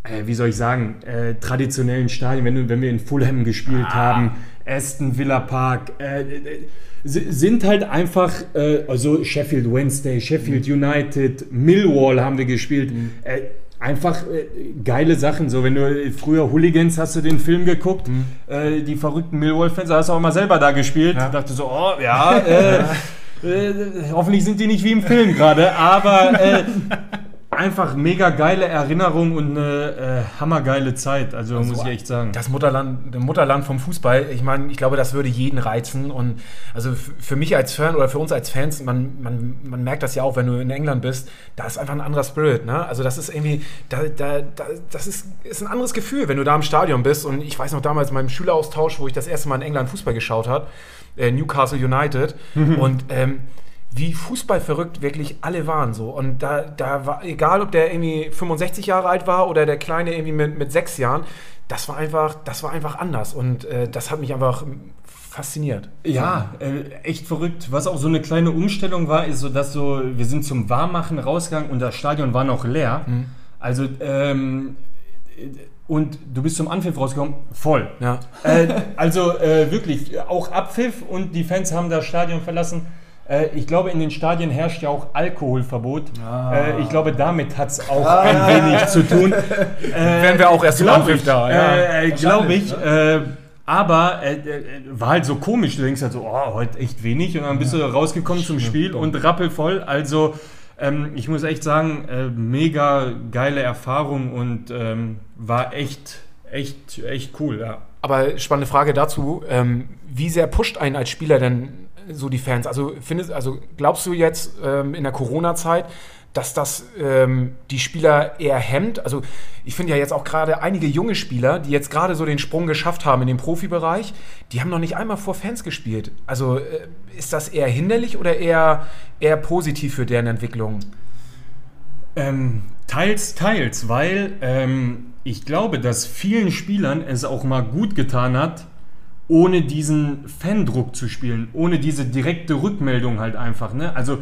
äh, wie soll ich sagen, äh, traditionellen Stadien, wenn, wenn wir in Fulham gespielt ah. haben, Aston Villa Park, äh, äh, sind halt einfach, äh, also Sheffield Wednesday, Sheffield mhm. United, Millwall haben wir gespielt. Mhm. Äh, einfach äh, geile Sachen. So, wenn du früher Hooligans hast du den Film geguckt, mhm. äh, die verrückten Millwall-Fans, hast du auch mal selber da gespielt. Ja. Dachte so, oh ja, äh, äh, hoffentlich sind die nicht wie im Film gerade, aber äh, einfach mega geile Erinnerung und eine äh, hammergeile Zeit. Also, also, muss ich echt sagen. Das Mutterland, Mutterland vom Fußball, ich meine, ich glaube, das würde jeden reizen. Und also für mich als Fan oder für uns als Fans, man, man, man merkt das ja auch, wenn du in England bist, da ist einfach ein anderer Spirit. Ne? Also das ist irgendwie, da, da, da, das ist, ist ein anderes Gefühl, wenn du da im Stadion bist. Und ich weiß noch damals in meinem Schüleraustausch, wo ich das erste Mal in England Fußball geschaut habe, äh, Newcastle United. Mhm. Und ähm, wie fußballverrückt wirklich alle waren so. Und da, da war, egal ob der irgendwie 65 Jahre alt war oder der Kleine irgendwie mit, mit sechs Jahren, das war einfach, das war einfach anders. Und äh, das hat mich einfach fasziniert. Ja, äh, echt verrückt. Was auch so eine kleine Umstellung war, ist so, dass so, wir sind zum Warmmachen rausgegangen und das Stadion war noch leer. Mhm. Also, ähm, und du bist zum Anpfiff rausgekommen, voll. Ja. Äh, also äh, wirklich, auch Abpfiff und die Fans haben das Stadion verlassen. Äh, ich glaube, in den Stadien herrscht ja auch Alkoholverbot. Ah. Äh, ich glaube, damit hat es auch ah. ein wenig zu tun. Äh, Wären wir auch erst im Anpfiff da. Ja. Äh, glaube ich. Äh, aber äh, war halt so komisch. Du denkst halt so, oh, heute echt wenig. Und dann bist ja. du rausgekommen zum Spiel und rappelvoll. Also ähm, ich muss echt sagen, mega geile Erfahrung und ähm, war echt, echt, echt cool. Ja. Aber spannende Frage dazu. Ähm, wie sehr pusht einen als Spieler denn so die Fans? Also, findest, also glaubst du jetzt ähm, in der Corona-Zeit, dass das ähm, die Spieler eher hemmt? Also ich finde ja jetzt auch gerade einige junge Spieler, die jetzt gerade so den Sprung geschafft haben in den Profibereich, die haben noch nicht einmal vor Fans gespielt. Also äh, ist das eher hinderlich oder eher, eher positiv für deren Entwicklung? Ähm, teils, teils, weil ähm, ich glaube, dass vielen Spielern es auch mal gut getan hat, ohne diesen Fandruck zu spielen, ohne diese direkte Rückmeldung halt einfach. Ne? Also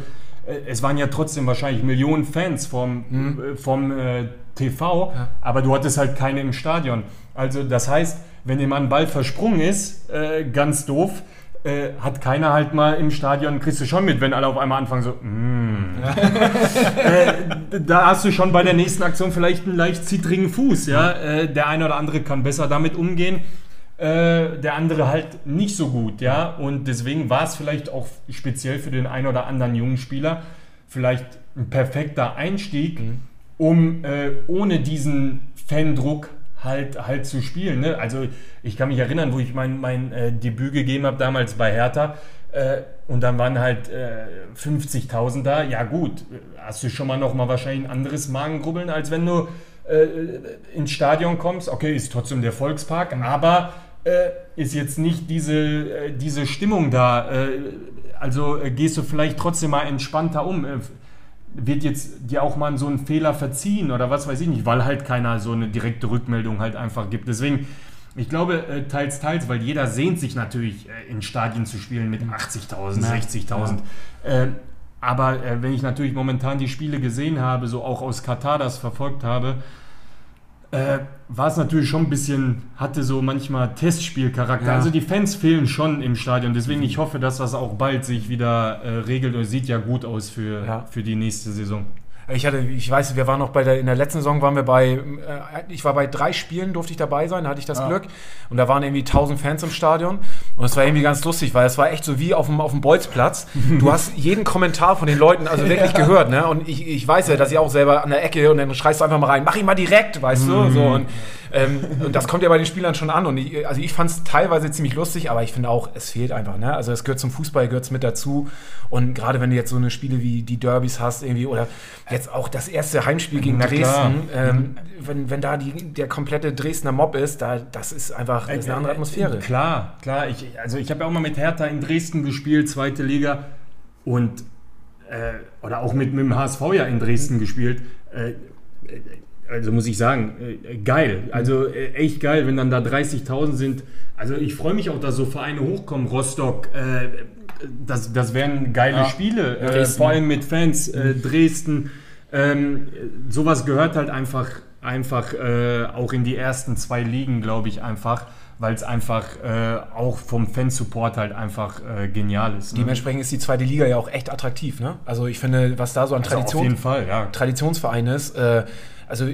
äh, es waren ja trotzdem wahrscheinlich Millionen Fans vom, mhm. äh, vom äh, TV, ja. aber du hattest halt keine im Stadion. Also das heißt, wenn jemand Ball versprungen ist, äh, ganz doof, äh, hat keiner halt mal im Stadion, kriegst du schon mit, wenn alle auf einmal anfangen so, mm. äh, da hast du schon bei der nächsten Aktion vielleicht einen leicht zittrigen Fuß, ja. Der eine oder andere kann besser damit umgehen. Äh, der andere halt nicht so gut, ja. Und deswegen war es vielleicht auch speziell für den einen oder anderen jungen Spieler vielleicht ein perfekter Einstieg, mhm. um äh, ohne diesen Fandruck halt, halt zu spielen. Ne? Also ich kann mich erinnern, wo ich mein, mein äh, Debüt gegeben habe damals bei Hertha äh, und dann waren halt äh, 50.000 da. Ja gut, hast du schon mal noch mal wahrscheinlich ein anderes Magengrubbeln, als wenn du äh, ins Stadion kommst. Okay, ist trotzdem der Volkspark, aber äh, ist jetzt nicht diese, äh, diese Stimmung da. also gehst du vielleicht trotzdem mal entspannter um wird jetzt dir auch mal so ein Fehler verziehen oder was weiß ich nicht, weil halt keiner so eine direkte Rückmeldung halt einfach gibt. Deswegen, ich glaube, äh, teils, teils, weil jeder sehnt sich natürlich äh, in Stadien zu spielen mit 80.000, 60.000. Ja. Äh, aber wenn ich natürlich momentan die Spiele gesehen habe, so auch aus Katar das verfolgt habe, äh, war es natürlich schon ein bisschen, hatte so manchmal Testspielcharakter. Ja. Also die Fans fehlen schon im Stadion. Deswegen ich hoffe, dass das auch bald sich wieder äh, regelt und sieht ja gut aus für, ja. für die nächste Saison. Ich hatte, ich weiß, wir waren noch bei der, in der letzten Saison waren wir bei, äh, ich war bei drei Spielen, durfte ich dabei sein, hatte ich das ja. Glück. Und da waren irgendwie 1000 Fans im Stadion. Und es war irgendwie ganz lustig, weil es war echt so wie auf dem, auf dem Bolzplatz. Du hast jeden Kommentar von den Leuten also wirklich ja. gehört, ne? Und ich, ich weiß ja, dass ich auch selber an der Ecke und dann schreist du einfach mal rein, mach ihn mal direkt, weißt mhm. du? So, und ähm, und das kommt ja bei den Spielern schon an. Und ich, also ich fand es teilweise ziemlich lustig, aber ich finde auch, es fehlt einfach. Ne? Also es gehört zum Fußball, gehört es mit dazu. Und gerade wenn du jetzt so eine Spiele wie die Derbys hast, irgendwie, oder jetzt auch das erste Heimspiel gegen Dresden, ähm, wenn, wenn da die, der komplette Dresdner Mob ist, da, das ist einfach das ist eine andere Atmosphäre. Klar, klar. Ich, also ich habe ja auch mal mit Hertha in Dresden gespielt, zweite Liga. Und äh, oder auch mit, mit dem HSV ja in Dresden gespielt. Äh, also muss ich sagen, äh, geil. Also äh, echt geil, wenn dann da 30.000 sind. Also ich freue mich auch, dass so Vereine hochkommen. Rostock, äh, das, das wären geile ja. Spiele, äh, vor allem mit Fans. Äh, Dresden, ähm, sowas gehört halt einfach, einfach äh, auch in die ersten zwei Ligen, glaube ich, einfach weil es einfach äh, auch vom Fansupport halt einfach äh, genial ist. Ne? Dementsprechend ist die zweite Liga ja auch echt attraktiv. Ne? Also ich finde, was da so an also Tradition, Fall, ja. Traditionsverein ist, äh, also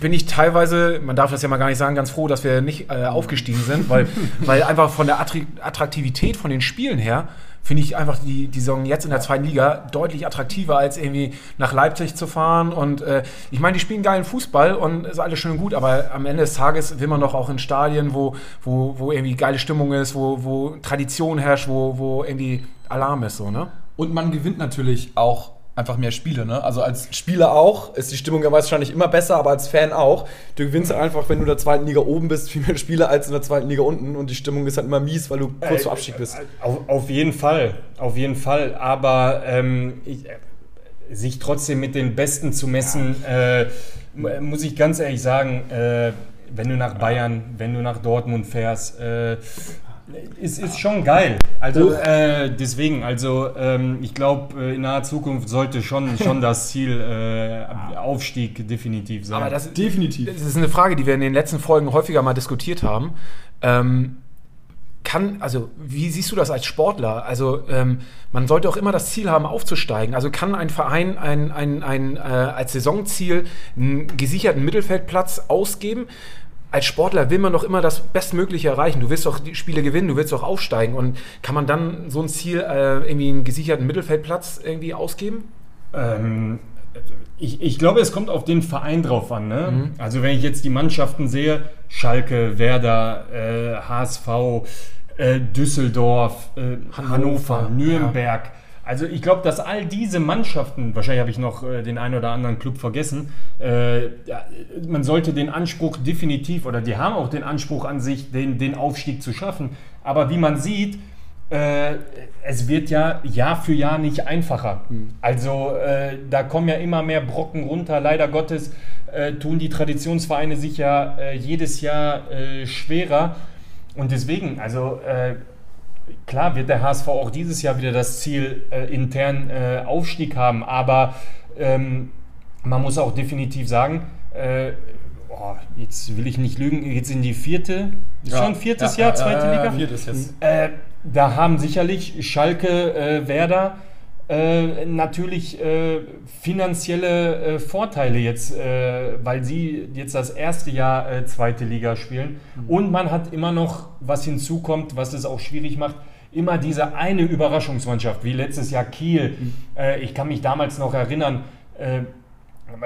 bin ich teilweise, man darf das ja mal gar nicht sagen, ganz froh, dass wir nicht äh, aufgestiegen sind, weil, weil einfach von der Attraktivität von den Spielen her finde ich einfach die, die Saison jetzt in der zweiten Liga deutlich attraktiver, als irgendwie nach Leipzig zu fahren. Und äh, ich meine, die spielen geilen Fußball und ist alles schön und gut, aber am Ende des Tages will man doch auch in Stadien, wo, wo, wo irgendwie geile Stimmung ist, wo, wo Tradition herrscht, wo, wo irgendwie Alarm ist, so, ne? Und man gewinnt natürlich auch einfach mehr Spiele. Ne? Also als Spieler auch ist die Stimmung ja wahrscheinlich immer besser, aber als Fan auch. Du gewinnst einfach, wenn du in der zweiten Liga oben bist, viel mehr Spiele als in der zweiten Liga unten und die Stimmung ist halt immer mies, weil du kurz äh, vor Abstieg bist. Auf, auf, jeden Fall, auf jeden Fall. Aber ähm, ich, sich trotzdem mit den Besten zu messen, ja. äh, muss ich ganz ehrlich sagen, äh, wenn du nach Bayern, wenn du nach Dortmund fährst, äh, ist, ist schon geil. Also äh, deswegen, also ähm, ich glaube, äh, in naher Zukunft sollte schon, schon das Ziel äh, Aufstieg definitiv sein. Aber das, definitiv. Das ist eine Frage, die wir in den letzten Folgen häufiger mal diskutiert haben. Ähm, kann, also wie siehst du das als Sportler? Also ähm, man sollte auch immer das Ziel haben, aufzusteigen. Also kann ein Verein ein, ein, ein, äh, als Saisonziel einen gesicherten Mittelfeldplatz ausgeben? Als Sportler will man doch immer das Bestmögliche erreichen. Du willst doch die Spiele gewinnen, du willst doch aufsteigen. Und kann man dann so ein Ziel, äh, irgendwie einen gesicherten Mittelfeldplatz irgendwie ausgeben? Ähm, ich, ich, glaube, es kommt auf den Verein drauf an. Ne? Mhm. Also wenn ich jetzt die Mannschaften sehe, Schalke, Werder, äh, HSV, äh, Düsseldorf, äh, Hannover, Hannover, Nürnberg. Ja also ich glaube, dass all diese Mannschaften, wahrscheinlich habe ich noch äh, den einen oder anderen Club vergessen, äh, man sollte den Anspruch definitiv, oder die haben auch den Anspruch an sich, den, den Aufstieg zu schaffen. Aber wie man sieht, äh, es wird ja Jahr für Jahr nicht einfacher. Mhm. Also da kommen ja immer mehr Brocken runter. Leider Gottes tun die Traditionsvereine sich ja jedes Jahr schwerer. Und deswegen, also klar wird der HSV auch dieses Jahr wieder das Ziel äh, intern äh, Aufstieg haben, aber ähm, man muss auch definitiv sagen, äh, oh, jetzt will ich nicht lügen, jetzt in die vierte, ja. schon viertes ja, Jahr, zweite Liga. Viertes jetzt. Äh, da haben sicherlich Schalke, äh, Werder äh, natürlich äh, finanzielle äh, Vorteile jetzt, äh, weil sie jetzt das erste Jahr zweite Liga spielen. Mhm. Und man hat immer noch, was hinzukommt, was es auch schwierig macht, immer diese eine Überraschungsmannschaft, wie letztes Jahr Kiel. Mhm. Ich kann mich damals noch erinnern,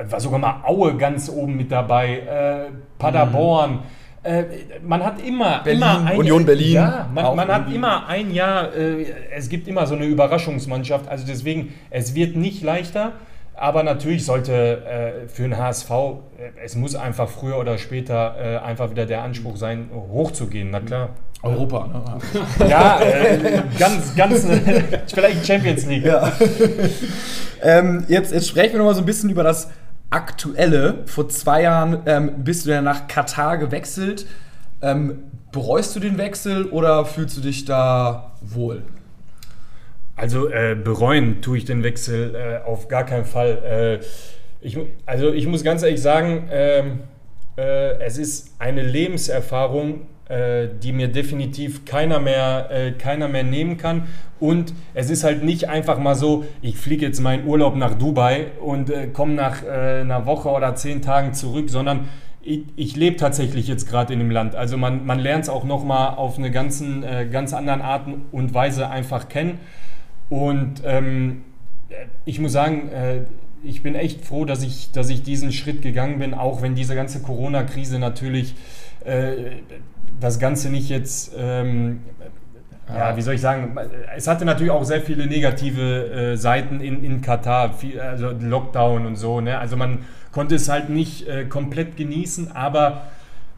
war sogar mal Aue ganz oben mit dabei, Paderborn. Mhm. Äh, man hat immer, Berlin, immer ein, Union Berlin. Ja, man, man hat immer ein Jahr, äh, es gibt immer so eine Überraschungsmannschaft. Also deswegen, es wird nicht leichter. Aber natürlich sollte äh, für den HSV, äh, es muss einfach früher oder später äh, einfach wieder der Anspruch sein, hochzugehen. Na klar. Europa, ne? Ja, äh, ganz, ganz, vielleicht Champions League. Ja. ähm, jetzt, jetzt sprechen wir noch mal so ein bisschen über das aktuelle. Vor zwei Jahren ähm, bist du ja nach Katar gewechselt. Ähm, bereust du den Wechsel oder fühlst du dich da wohl? Also äh, bereuen tue ich den Wechsel äh, auf gar keinen Fall. Äh, ich, also ich muss ganz ehrlich sagen, ähm, äh, es ist eine Lebenserfahrung, die mir definitiv keiner mehr, äh, keiner mehr nehmen kann. Und es ist halt nicht einfach mal so, ich fliege jetzt meinen Urlaub nach Dubai und äh, komme nach äh, einer Woche oder zehn Tagen zurück, sondern ich, ich lebe tatsächlich jetzt gerade in dem Land. Also man, man lernt es auch nochmal auf eine ganzen, äh, ganz anderen Art und Weise einfach kennen. Und ähm, ich muss sagen, äh, ich bin echt froh, dass ich, dass ich diesen Schritt gegangen bin, auch wenn diese ganze Corona-Krise natürlich das Ganze nicht jetzt, ähm, ja, wie soll ich sagen, es hatte natürlich auch sehr viele negative äh, Seiten in, in Katar, viel, also Lockdown und so. Ne? Also man konnte es halt nicht äh, komplett genießen, aber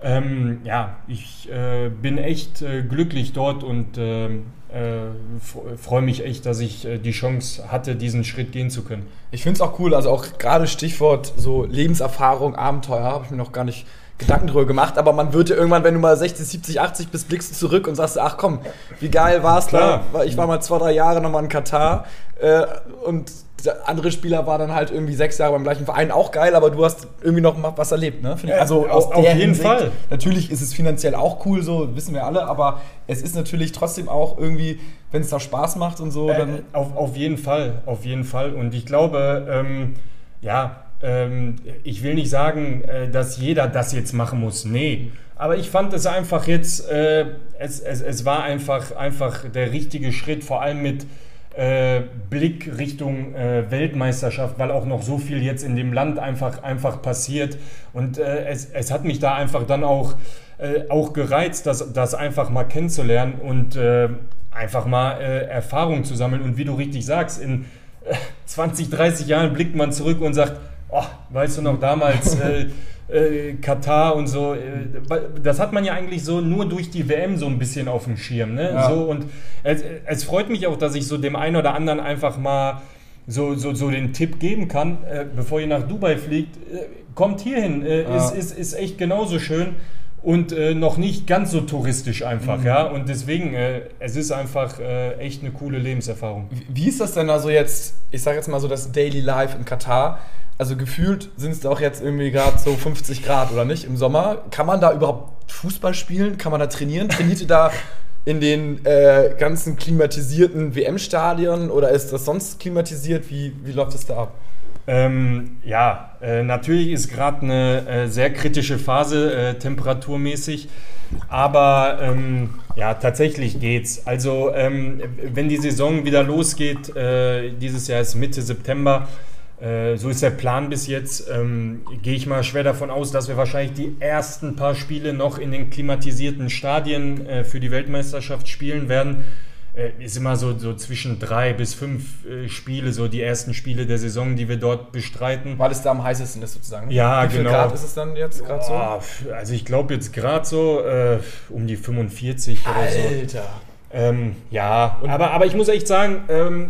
ähm, ja, ich äh, bin echt äh, glücklich dort und ähm, äh, freue mich echt, dass ich äh, die Chance hatte, diesen Schritt gehen zu können. Ich finde es auch cool, also auch gerade Stichwort so Lebenserfahrung, Abenteuer, habe ich mir noch gar nicht Gedanken drüber gemacht, aber man wird ja irgendwann, wenn du mal 60, 70, 80 bist, blickst du zurück und sagst, ach komm, wie geil war es da? Ich war mal zwei, drei Jahre nochmal in Katar äh, und der andere Spieler war dann halt irgendwie sechs Jahre beim gleichen Verein, auch geil, aber du hast irgendwie noch was erlebt, ne? Also aus auf jeden Hinsicht, Fall. Natürlich ist es finanziell auch cool, so wissen wir alle, aber es ist natürlich trotzdem auch irgendwie, wenn es da Spaß macht und so, äh, dann. Auf, auf jeden Fall, auf jeden Fall. Und ich glaube, ähm, ja, ähm, ich will nicht sagen, äh, dass jeder das jetzt machen muss. Nee. Aber ich fand es einfach jetzt, äh, es, es, es war einfach, einfach der richtige Schritt, vor allem mit äh, Blick Richtung äh, Weltmeisterschaft, weil auch noch so viel jetzt in dem Land einfach, einfach passiert. Und äh, es, es hat mich da einfach dann auch, äh, auch gereizt, das, das einfach mal kennenzulernen und einfach mal Erfahrung zu sammeln. Und wie du richtig sagst, in 20, 30 Jahren blickt man zurück und sagt, oh, weißt du noch damals, äh, äh, Katar und so, äh, das hat man ja eigentlich so nur durch die WM so ein bisschen auf dem Schirm. Ne? Ja. So, und es, es, freut mich auch, dass ich so dem einen oder anderen einfach mal so, so, so den Tipp geben kann, äh, bevor ihr nach Dubai fliegt, äh, kommt hierhin, äh, ja. ist, ist, ist echt genauso schön und äh, noch nicht ganz so touristisch einfach, mhm. ja. Und deswegen, äh, es ist einfach äh, echt eine coole Lebenserfahrung. Wie ist das denn also jetzt, ich sage jetzt mal so das Daily Life in Katar? Also gefühlt sind es doch jetzt irgendwie gerade so 50 Grad, oder nicht? Im Sommer. Kann man da überhaupt Fußball spielen? Kann man da trainieren? Trainiert ihr da in den äh, ganzen klimatisierten WM-Stadien oder ist das sonst klimatisiert? Wie, wie läuft es da ab? Ähm, ja, äh, natürlich ist gerade eine äh, sehr kritische Phase äh, temperaturmäßig, aber ähm, ja, tatsächlich geht's. Also ähm, wenn die Saison wieder losgeht, äh, dieses Jahr ist Mitte September, so ist der Plan bis jetzt. Ähm, Gehe ich mal schwer davon aus, dass wir wahrscheinlich die ersten paar Spiele noch in den klimatisierten Stadien äh, für die Weltmeisterschaft spielen werden. Äh, ist immer so, so zwischen drei bis fünf äh, Spiele, so die ersten Spiele der Saison, die wir dort bestreiten. Weil es da am heißesten ist sozusagen. Ja, Wie viel genau. Grad ist es dann jetzt gerade so? Also ich glaube jetzt gerade so äh, um die 45 Alter. oder so. Alter. Ähm, ja, aber, aber ich muss echt sagen, ähm, äh,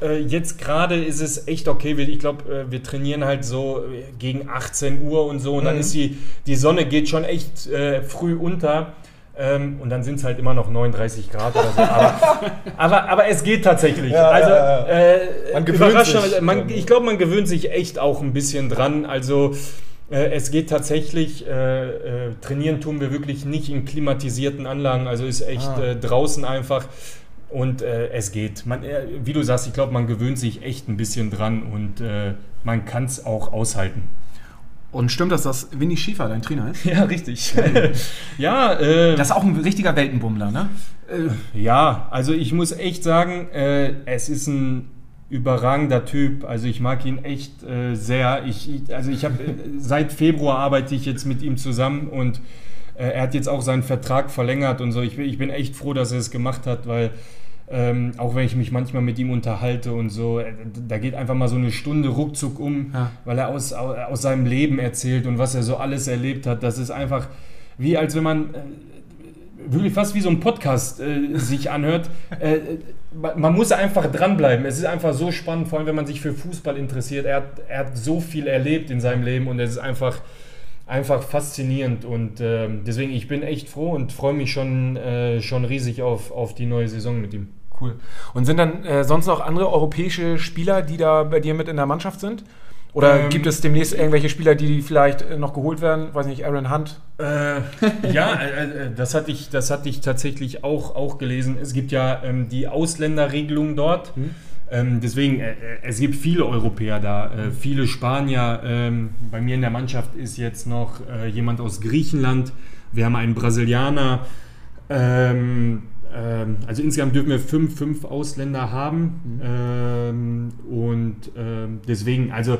jetzt gerade ist es echt okay. Ich glaube, äh, wir trainieren halt so äh, gegen 18 Uhr und so. Und mhm. dann ist die, die Sonne geht schon echt äh, früh unter. Ähm, und dann sind es halt immer noch 39 Grad oder so. Aber, aber, aber es geht tatsächlich. Ja, also, ja, ja. Äh, man gewöhnt sich. Man, ich glaube, man gewöhnt sich echt auch ein bisschen dran. Also äh, es geht tatsächlich, trainieren tun wir wirklich nicht in klimatisierten Anlagen. Also ist echt ah. draußen einfach Und äh, es geht. Man, äh, wie du sagst, ich glaube, man gewöhnt sich echt ein bisschen dran und äh, man kann es auch aushalten. Und stimmt das, dass Winnie Schiefer dein Trainer ist? Ja, richtig. ja, äh, Das ist auch ein richtiger Weltenbummler, ne? ja, also ich muss echt sagen, äh, es ist ein überragender Typ. Also ich mag ihn echt äh, sehr. Ich, also ich habe äh, seit Februar arbeite ich jetzt mit ihm zusammen und äh, er hat jetzt auch seinen Vertrag verlängert und so. Ich, bin- ich bin echt froh, dass er es gemacht hat, weil ähm, auch wenn ich mich manchmal mit ihm unterhalte und so, äh, da geht einfach mal so eine Stunde ruckzuck um, Ja. weil er aus, au- aus seinem Leben erzählt und was er so alles erlebt hat. Das ist einfach wie als wenn man äh, wirklich fast wie so ein Podcast äh, sich anhört. Äh, äh, man man muss einfach dranbleiben. Es ist einfach so spannend, vor allem wenn man sich für Fußball interessiert. Er hat, er hat so viel erlebt in seinem Leben und es ist einfach, einfach faszinierend. Und ähm, deswegen, ich bin echt froh und freue mich schon, äh, schon riesig auf, auf die neue Saison mit ihm. Cool. Und sind dann äh, sonst noch andere europäische Spieler, die da bei dir mit in der Mannschaft sind? Oder Ähm, gibt es demnächst irgendwelche Spieler, die vielleicht äh, noch geholt werden? Weiß nicht, Aaron Hunt? Äh, ja, äh, äh, das hatte ich, das hatte ich tatsächlich auch, auch gelesen. Es gibt ja ähm, die Ausländerregelung dort. Ähm, deswegen, äh, äh, es gibt viele Europäer da, äh, viele Spanier. Ähm, bei mir in der Mannschaft ist jetzt noch äh, jemand aus Griechenland. Wir haben einen Brasilianer. Ähm, ähm, also insgesamt dürfen wir fünf, fünf Ausländer haben. Ähm, und ähm, deswegen, also äh,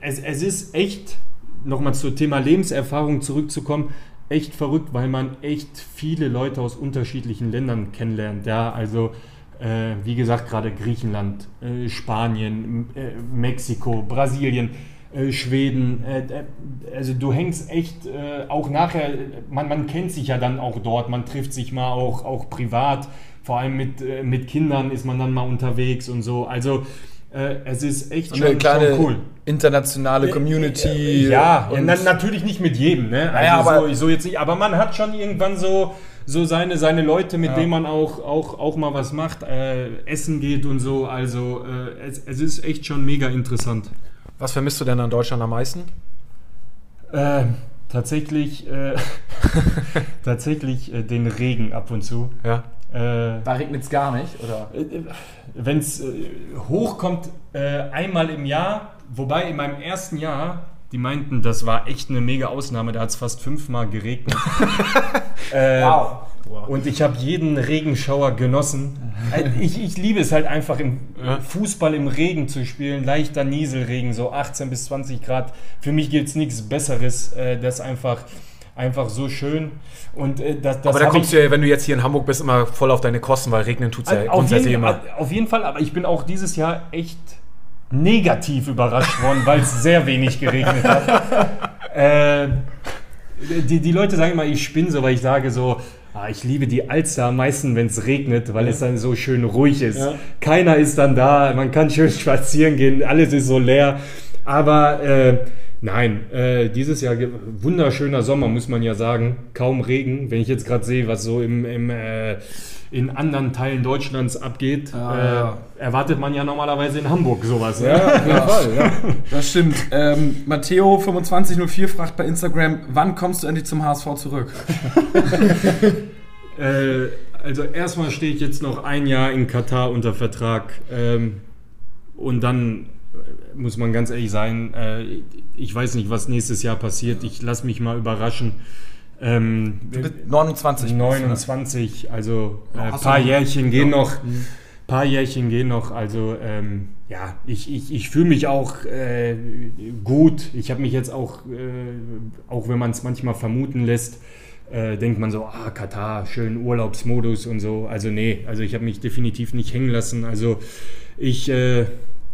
es, es ist echt, nochmal zum Thema Lebenserfahrung zurückzukommen, echt verrückt, weil man echt viele Leute aus unterschiedlichen Ländern kennenlernt. Ja, also äh, wie gesagt, gerade Griechenland, äh, Spanien, äh, Mexiko, Brasilien. äh, Schweden, äh, also du hängst echt auch nachher, man, man kennt sich ja dann auch dort, man trifft sich mal auch, auch privat, vor allem mit, mit Kindern ist man dann mal unterwegs und so. Also es ist echt So eine kleine schon cool. internationale Community. Ja, ja und na, natürlich nicht mit jedem, ne? Naja, Also aber- so, so jetzt nicht, aber man hat schon irgendwann so, so seine, seine Leute, mit Ja. denen man auch, auch, auch mal was macht, äh, essen geht und so. Also äh, es, es ist echt schon mega interessant. Was vermisst du denn an Deutschland am meisten? Äh, tatsächlich, äh, tatsächlich äh, den Regen ab und zu. Ja. Äh, da regnet es gar nicht, oder? Wenn es äh, hochkommt, äh, einmal im Jahr, wobei in meinem ersten Jahr, die meinten, das war echt eine mega Ausnahme, da hat es fast fünfmal geregnet. äh, Wow. Und ich habe jeden Regenschauer genossen. Äh, Ich, ich liebe es halt einfach im Ja. Fußball im Regen zu spielen. Leichter Nieselregen, so 18 bis 20 Grad. Für mich gibt es nichts Besseres. Äh, Das ist einfach, einfach so schön. Und äh, das, das Aber da kommst du ja, wenn du jetzt hier in Hamburg bist, immer voll auf deine Kosten, weil regnen tut es ja auf grundsätzlich jeden, immer. auf jeden Fall, aber ich bin auch dieses Jahr echt negativ überrascht worden, weil es sehr wenig geregnet hat. äh, die, die Leute sagen immer, ich spinne so, weil ich sage so, ah, ich liebe die Alster am meisten, wenn es regnet, weil es dann so schön ruhig ist. Ja. Keiner ist dann da, man kann schön spazieren gehen, alles ist so leer. Aber äh, nein, äh, dieses Jahr wunderschöner Sommer, muss man ja sagen. Kaum Regen. Wenn ich jetzt gerade sehe, was so im, im, äh, in anderen Teilen Deutschlands abgeht, Ah, äh, ja. erwartet man ja normalerweise in Hamburg sowas. Ne? Ja, auf jeden Fall, ja. Das stimmt. Ähm, Matteo2504 fragt bei Instagram, wann kommst du endlich zum HSV zurück? Äh, also erstmal stehe ich jetzt noch ein Jahr in Katar unter Vertrag ähm, und dann äh, muss man ganz ehrlich sein, äh, ich weiß nicht, was nächstes Jahr passiert. Ich lasse mich mal überraschen. Ähm, Du bist 29. bist du, ne? 29, also ein äh, hast paar Jährchen gehen noch. paar Jährchen gehen noch. Also ähm, ja, ich, ich, ich fühle mich auch äh, gut. Ich habe mich jetzt auch, äh, auch wenn man es manchmal vermuten lässt, äh, denkt man so, ah, Katar, schön Urlaubsmodus und so. Also nee, also ich habe mich definitiv nicht hängen lassen. Also ich äh,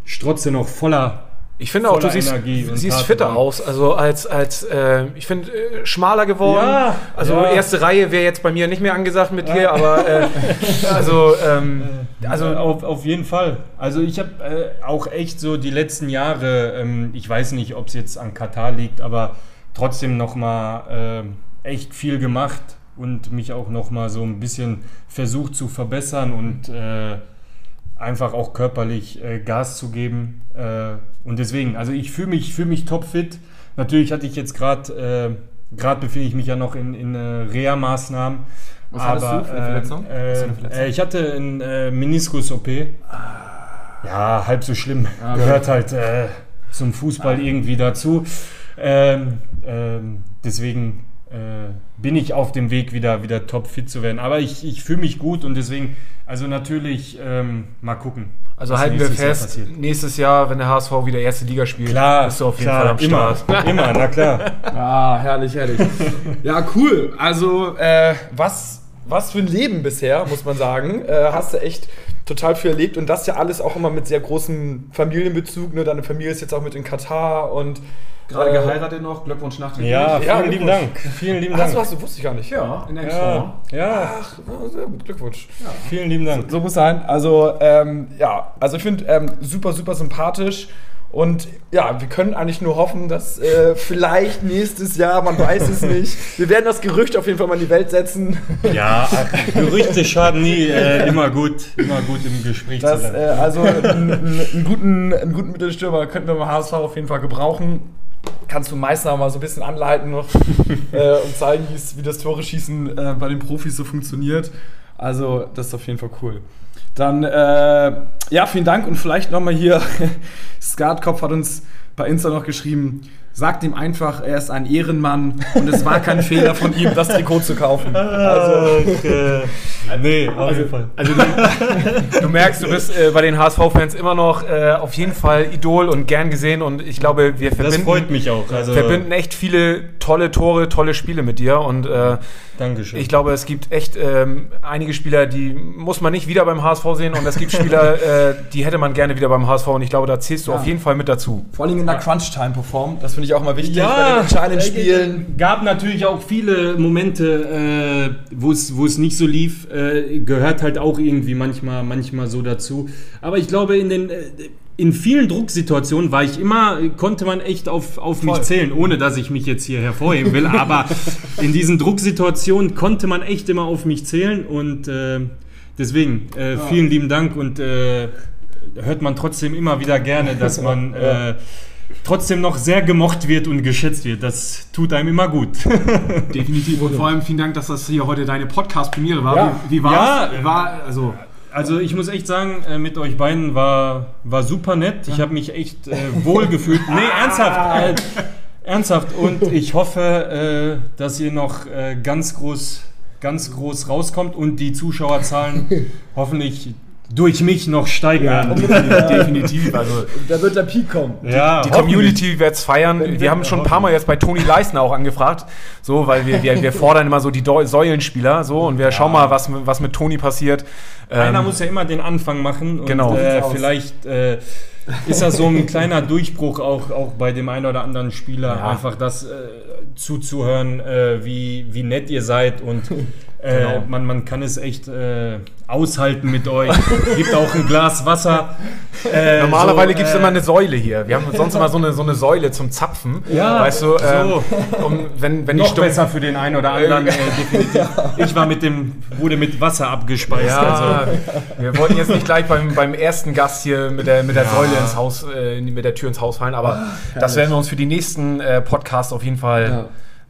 strotze noch voller Ich finde auch, du siehst, siehst fitter dran. aus. Also als, als äh, ich finde, äh, schmaler geworden. Ja, also ja. erste Reihe wäre jetzt bei mir nicht mehr angesagt mit dir, aber äh, also, ähm, also Also auf, auf jeden Fall. Also ich habe äh, auch echt so die letzten Jahre, ähm, ich weiß nicht, ob es jetzt an Katar liegt, aber trotzdem nochmal äh, echt viel gemacht und mich auch nochmal so ein bisschen versucht zu verbessern und äh, einfach auch körperlich äh, Gas zu geben. Äh, und deswegen, also ich fühle mich, fühl mich topfit. Natürlich hatte ich jetzt gerade Gerade befinde ich mich ja noch in, in äh, Reha-Maßnahmen. Was hattest du für eine Verletzung? Äh, Was für eine Verletzung? äh, ich hatte einen äh, Meniskus-OP. Ja, halb so schlimm. Ah, okay. Gehört halt äh, zum Fußball irgendwie dazu. Ähm, ähm, deswegen äh, bin ich auf dem Weg, wieder, wieder top fit zu werden. Aber ich, ich fühle mich gut und deswegen, also natürlich ähm, mal gucken. Also was halten wir Jahr fest, passiert. nächstes Jahr, wenn der HSV wieder erste Liga spielt, Klar, bist du auf jeden klar, Fall am immer, Start. immer, na klar. Ah, herrlich, herrlich. ja, cool. Also, äh, was, was für ein Leben bisher, muss man sagen. Äh, hast du echt total viel erlebt und das ja alles auch immer mit sehr großem Familienbezug. Ne? Deine Familie ist jetzt auch mit in Katar und. Gerade äh, geheiratet noch, Glückwunsch nachträglich. Ja, Ja, vielen lieben Dank. Vielen lieben Ach, Dank. so hast du, wusste ich gar nicht. Ja, in Ja, Elmshorn. ja, Ach, sehr gut, Glückwunsch. vielen lieben Dank. So muss sein. Also, ähm, ja, also ich finde ähm, super, super sympathisch. Und ja, wir können eigentlich nur hoffen, dass äh, vielleicht nächstes Jahr, man weiß es nicht, wir werden das Gerücht auf jeden Fall mal in die Welt setzen, Ja, ach, Gerüchte schaden nie. Äh, immer gut, immer gut im Gespräch dass zu äh, bleiben. also einen, einen, einen, guten, einen guten Mittelstürmer könnten wir beim HSV auf jeden Fall gebrauchen. Kannst du Meißner mal so ein bisschen anleiten noch äh, und zeigen, wie das Tore schießen äh, bei den Profis so funktioniert. Also, das ist auf jeden Fall cool. Dann, äh, ja, vielen Dank und vielleicht nochmal hier, Skatkopf hat uns bei Insta noch geschrieben, sagt ihm einfach, er ist ein Ehrenmann und es war kein Fehler von ihm, das Trikot zu kaufen. Also, äh, nee, auf jeden Fall. Also du, du merkst, du bist äh, bei den HSV-Fans immer noch äh, auf jeden Fall Idol und gern gesehen und ich glaube, wir Das verbinden, freut mich auch. Also, verbinden echt viele tolle Tore, tolle Spiele mit dir und äh, Dankeschön. ich glaube, es gibt echt ähm, einige Spieler, die muss man nicht wieder beim HSV sehen und es gibt Spieler, äh, die hätte man gerne wieder beim HSV und ich glaube, da zählst du Ja. auf jeden Fall mit dazu. vor allem in der Crunch-Time performen, das finde ich auch mal wichtig bei Ja, den entscheidenden äh, Spielen. gab natürlich auch viele Momente, äh, wo es wo es nicht so lief. Äh, gehört halt auch irgendwie manchmal manchmal so dazu. Aber ich glaube in den äh, in vielen Drucksituationen war ich immer, konnte man echt auf, auf mich zählen, ohne dass ich mich jetzt hier hervorheben will. Aber in diesen Drucksituationen konnte man echt immer auf mich zählen und äh, deswegen äh, vielen lieben Dank und äh, hört man trotzdem immer wieder gerne, dass man äh, trotzdem noch sehr gemocht wird und geschätzt wird. Das tut einem immer gut. Definitiv. Und vor allem vielen Dank, dass das hier heute deine Podcast-Premiere war. Ja. Wie, wie war Ja, es? War, also, Also ich muss echt sagen, äh, mit euch beiden war, war super nett. Ich habe mich echt äh, wohl gefühlt. Nee, ernsthaft. Äh, ernsthaft. Und ich hoffe, äh, dass ihr noch äh, ganz groß, ganz groß rauskommt und die Zuschauerzahlen hoffentlich durch mich noch steigen werden. Definitiv. Also Da wird der Peak kommen. Ja, die hoffentlich. Community wird es feiern. Wir haben schon ein paar Mal jetzt bei Toni Leisner auch angefragt, so, weil wir, wir, wir fordern immer so die Säulenspieler, so, und wir schauen mal, was, was mit Toni passiert. Einer Ähm, muss ja immer den Anfang machen. Und, Genau. Äh, vielleicht äh, ist das so ein kleiner Durchbruch auch, auch bei dem einen oder anderen Spieler, Ja. einfach das äh, zuzuhören, äh, wie, wie nett ihr seid und äh, Genau. man, man kann es echt äh, aushalten mit euch. Gibt auch ein Glas Wasser. Äh, Normalerweise so, gibt es äh, immer eine Säule hier. Wir haben sonst immer so eine, so eine Säule zum Zapfen. Ja, weißt du, ähm, so. um, wenn, wenn noch Stimmung. besser für den einen oder anderen, äh, definitiv. Ich war mit dem, wurde mit Wasser abgespeist. Ja, Also. wir wollten jetzt nicht gleich beim, beim ersten Gast hier mit der, mit der Säule ins Haus, äh, mit der Tür ins Haus fallen, aber das werden wir uns für die nächsten äh, Podcasts auf jeden Fall,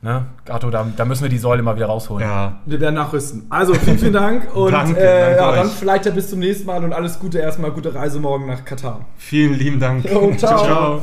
ne, Gato, da, da müssen wir die Säule mal wieder rausholen. Ja. Wir werden nachrüsten. Also vielen, vielen Dank und Danke, äh, danke ja, euch. dann vielleicht ja bis zum nächsten Mal und alles Gute erstmal, gute Reise morgen nach Katar. Vielen lieben Dank. Jo, ciao. ciao.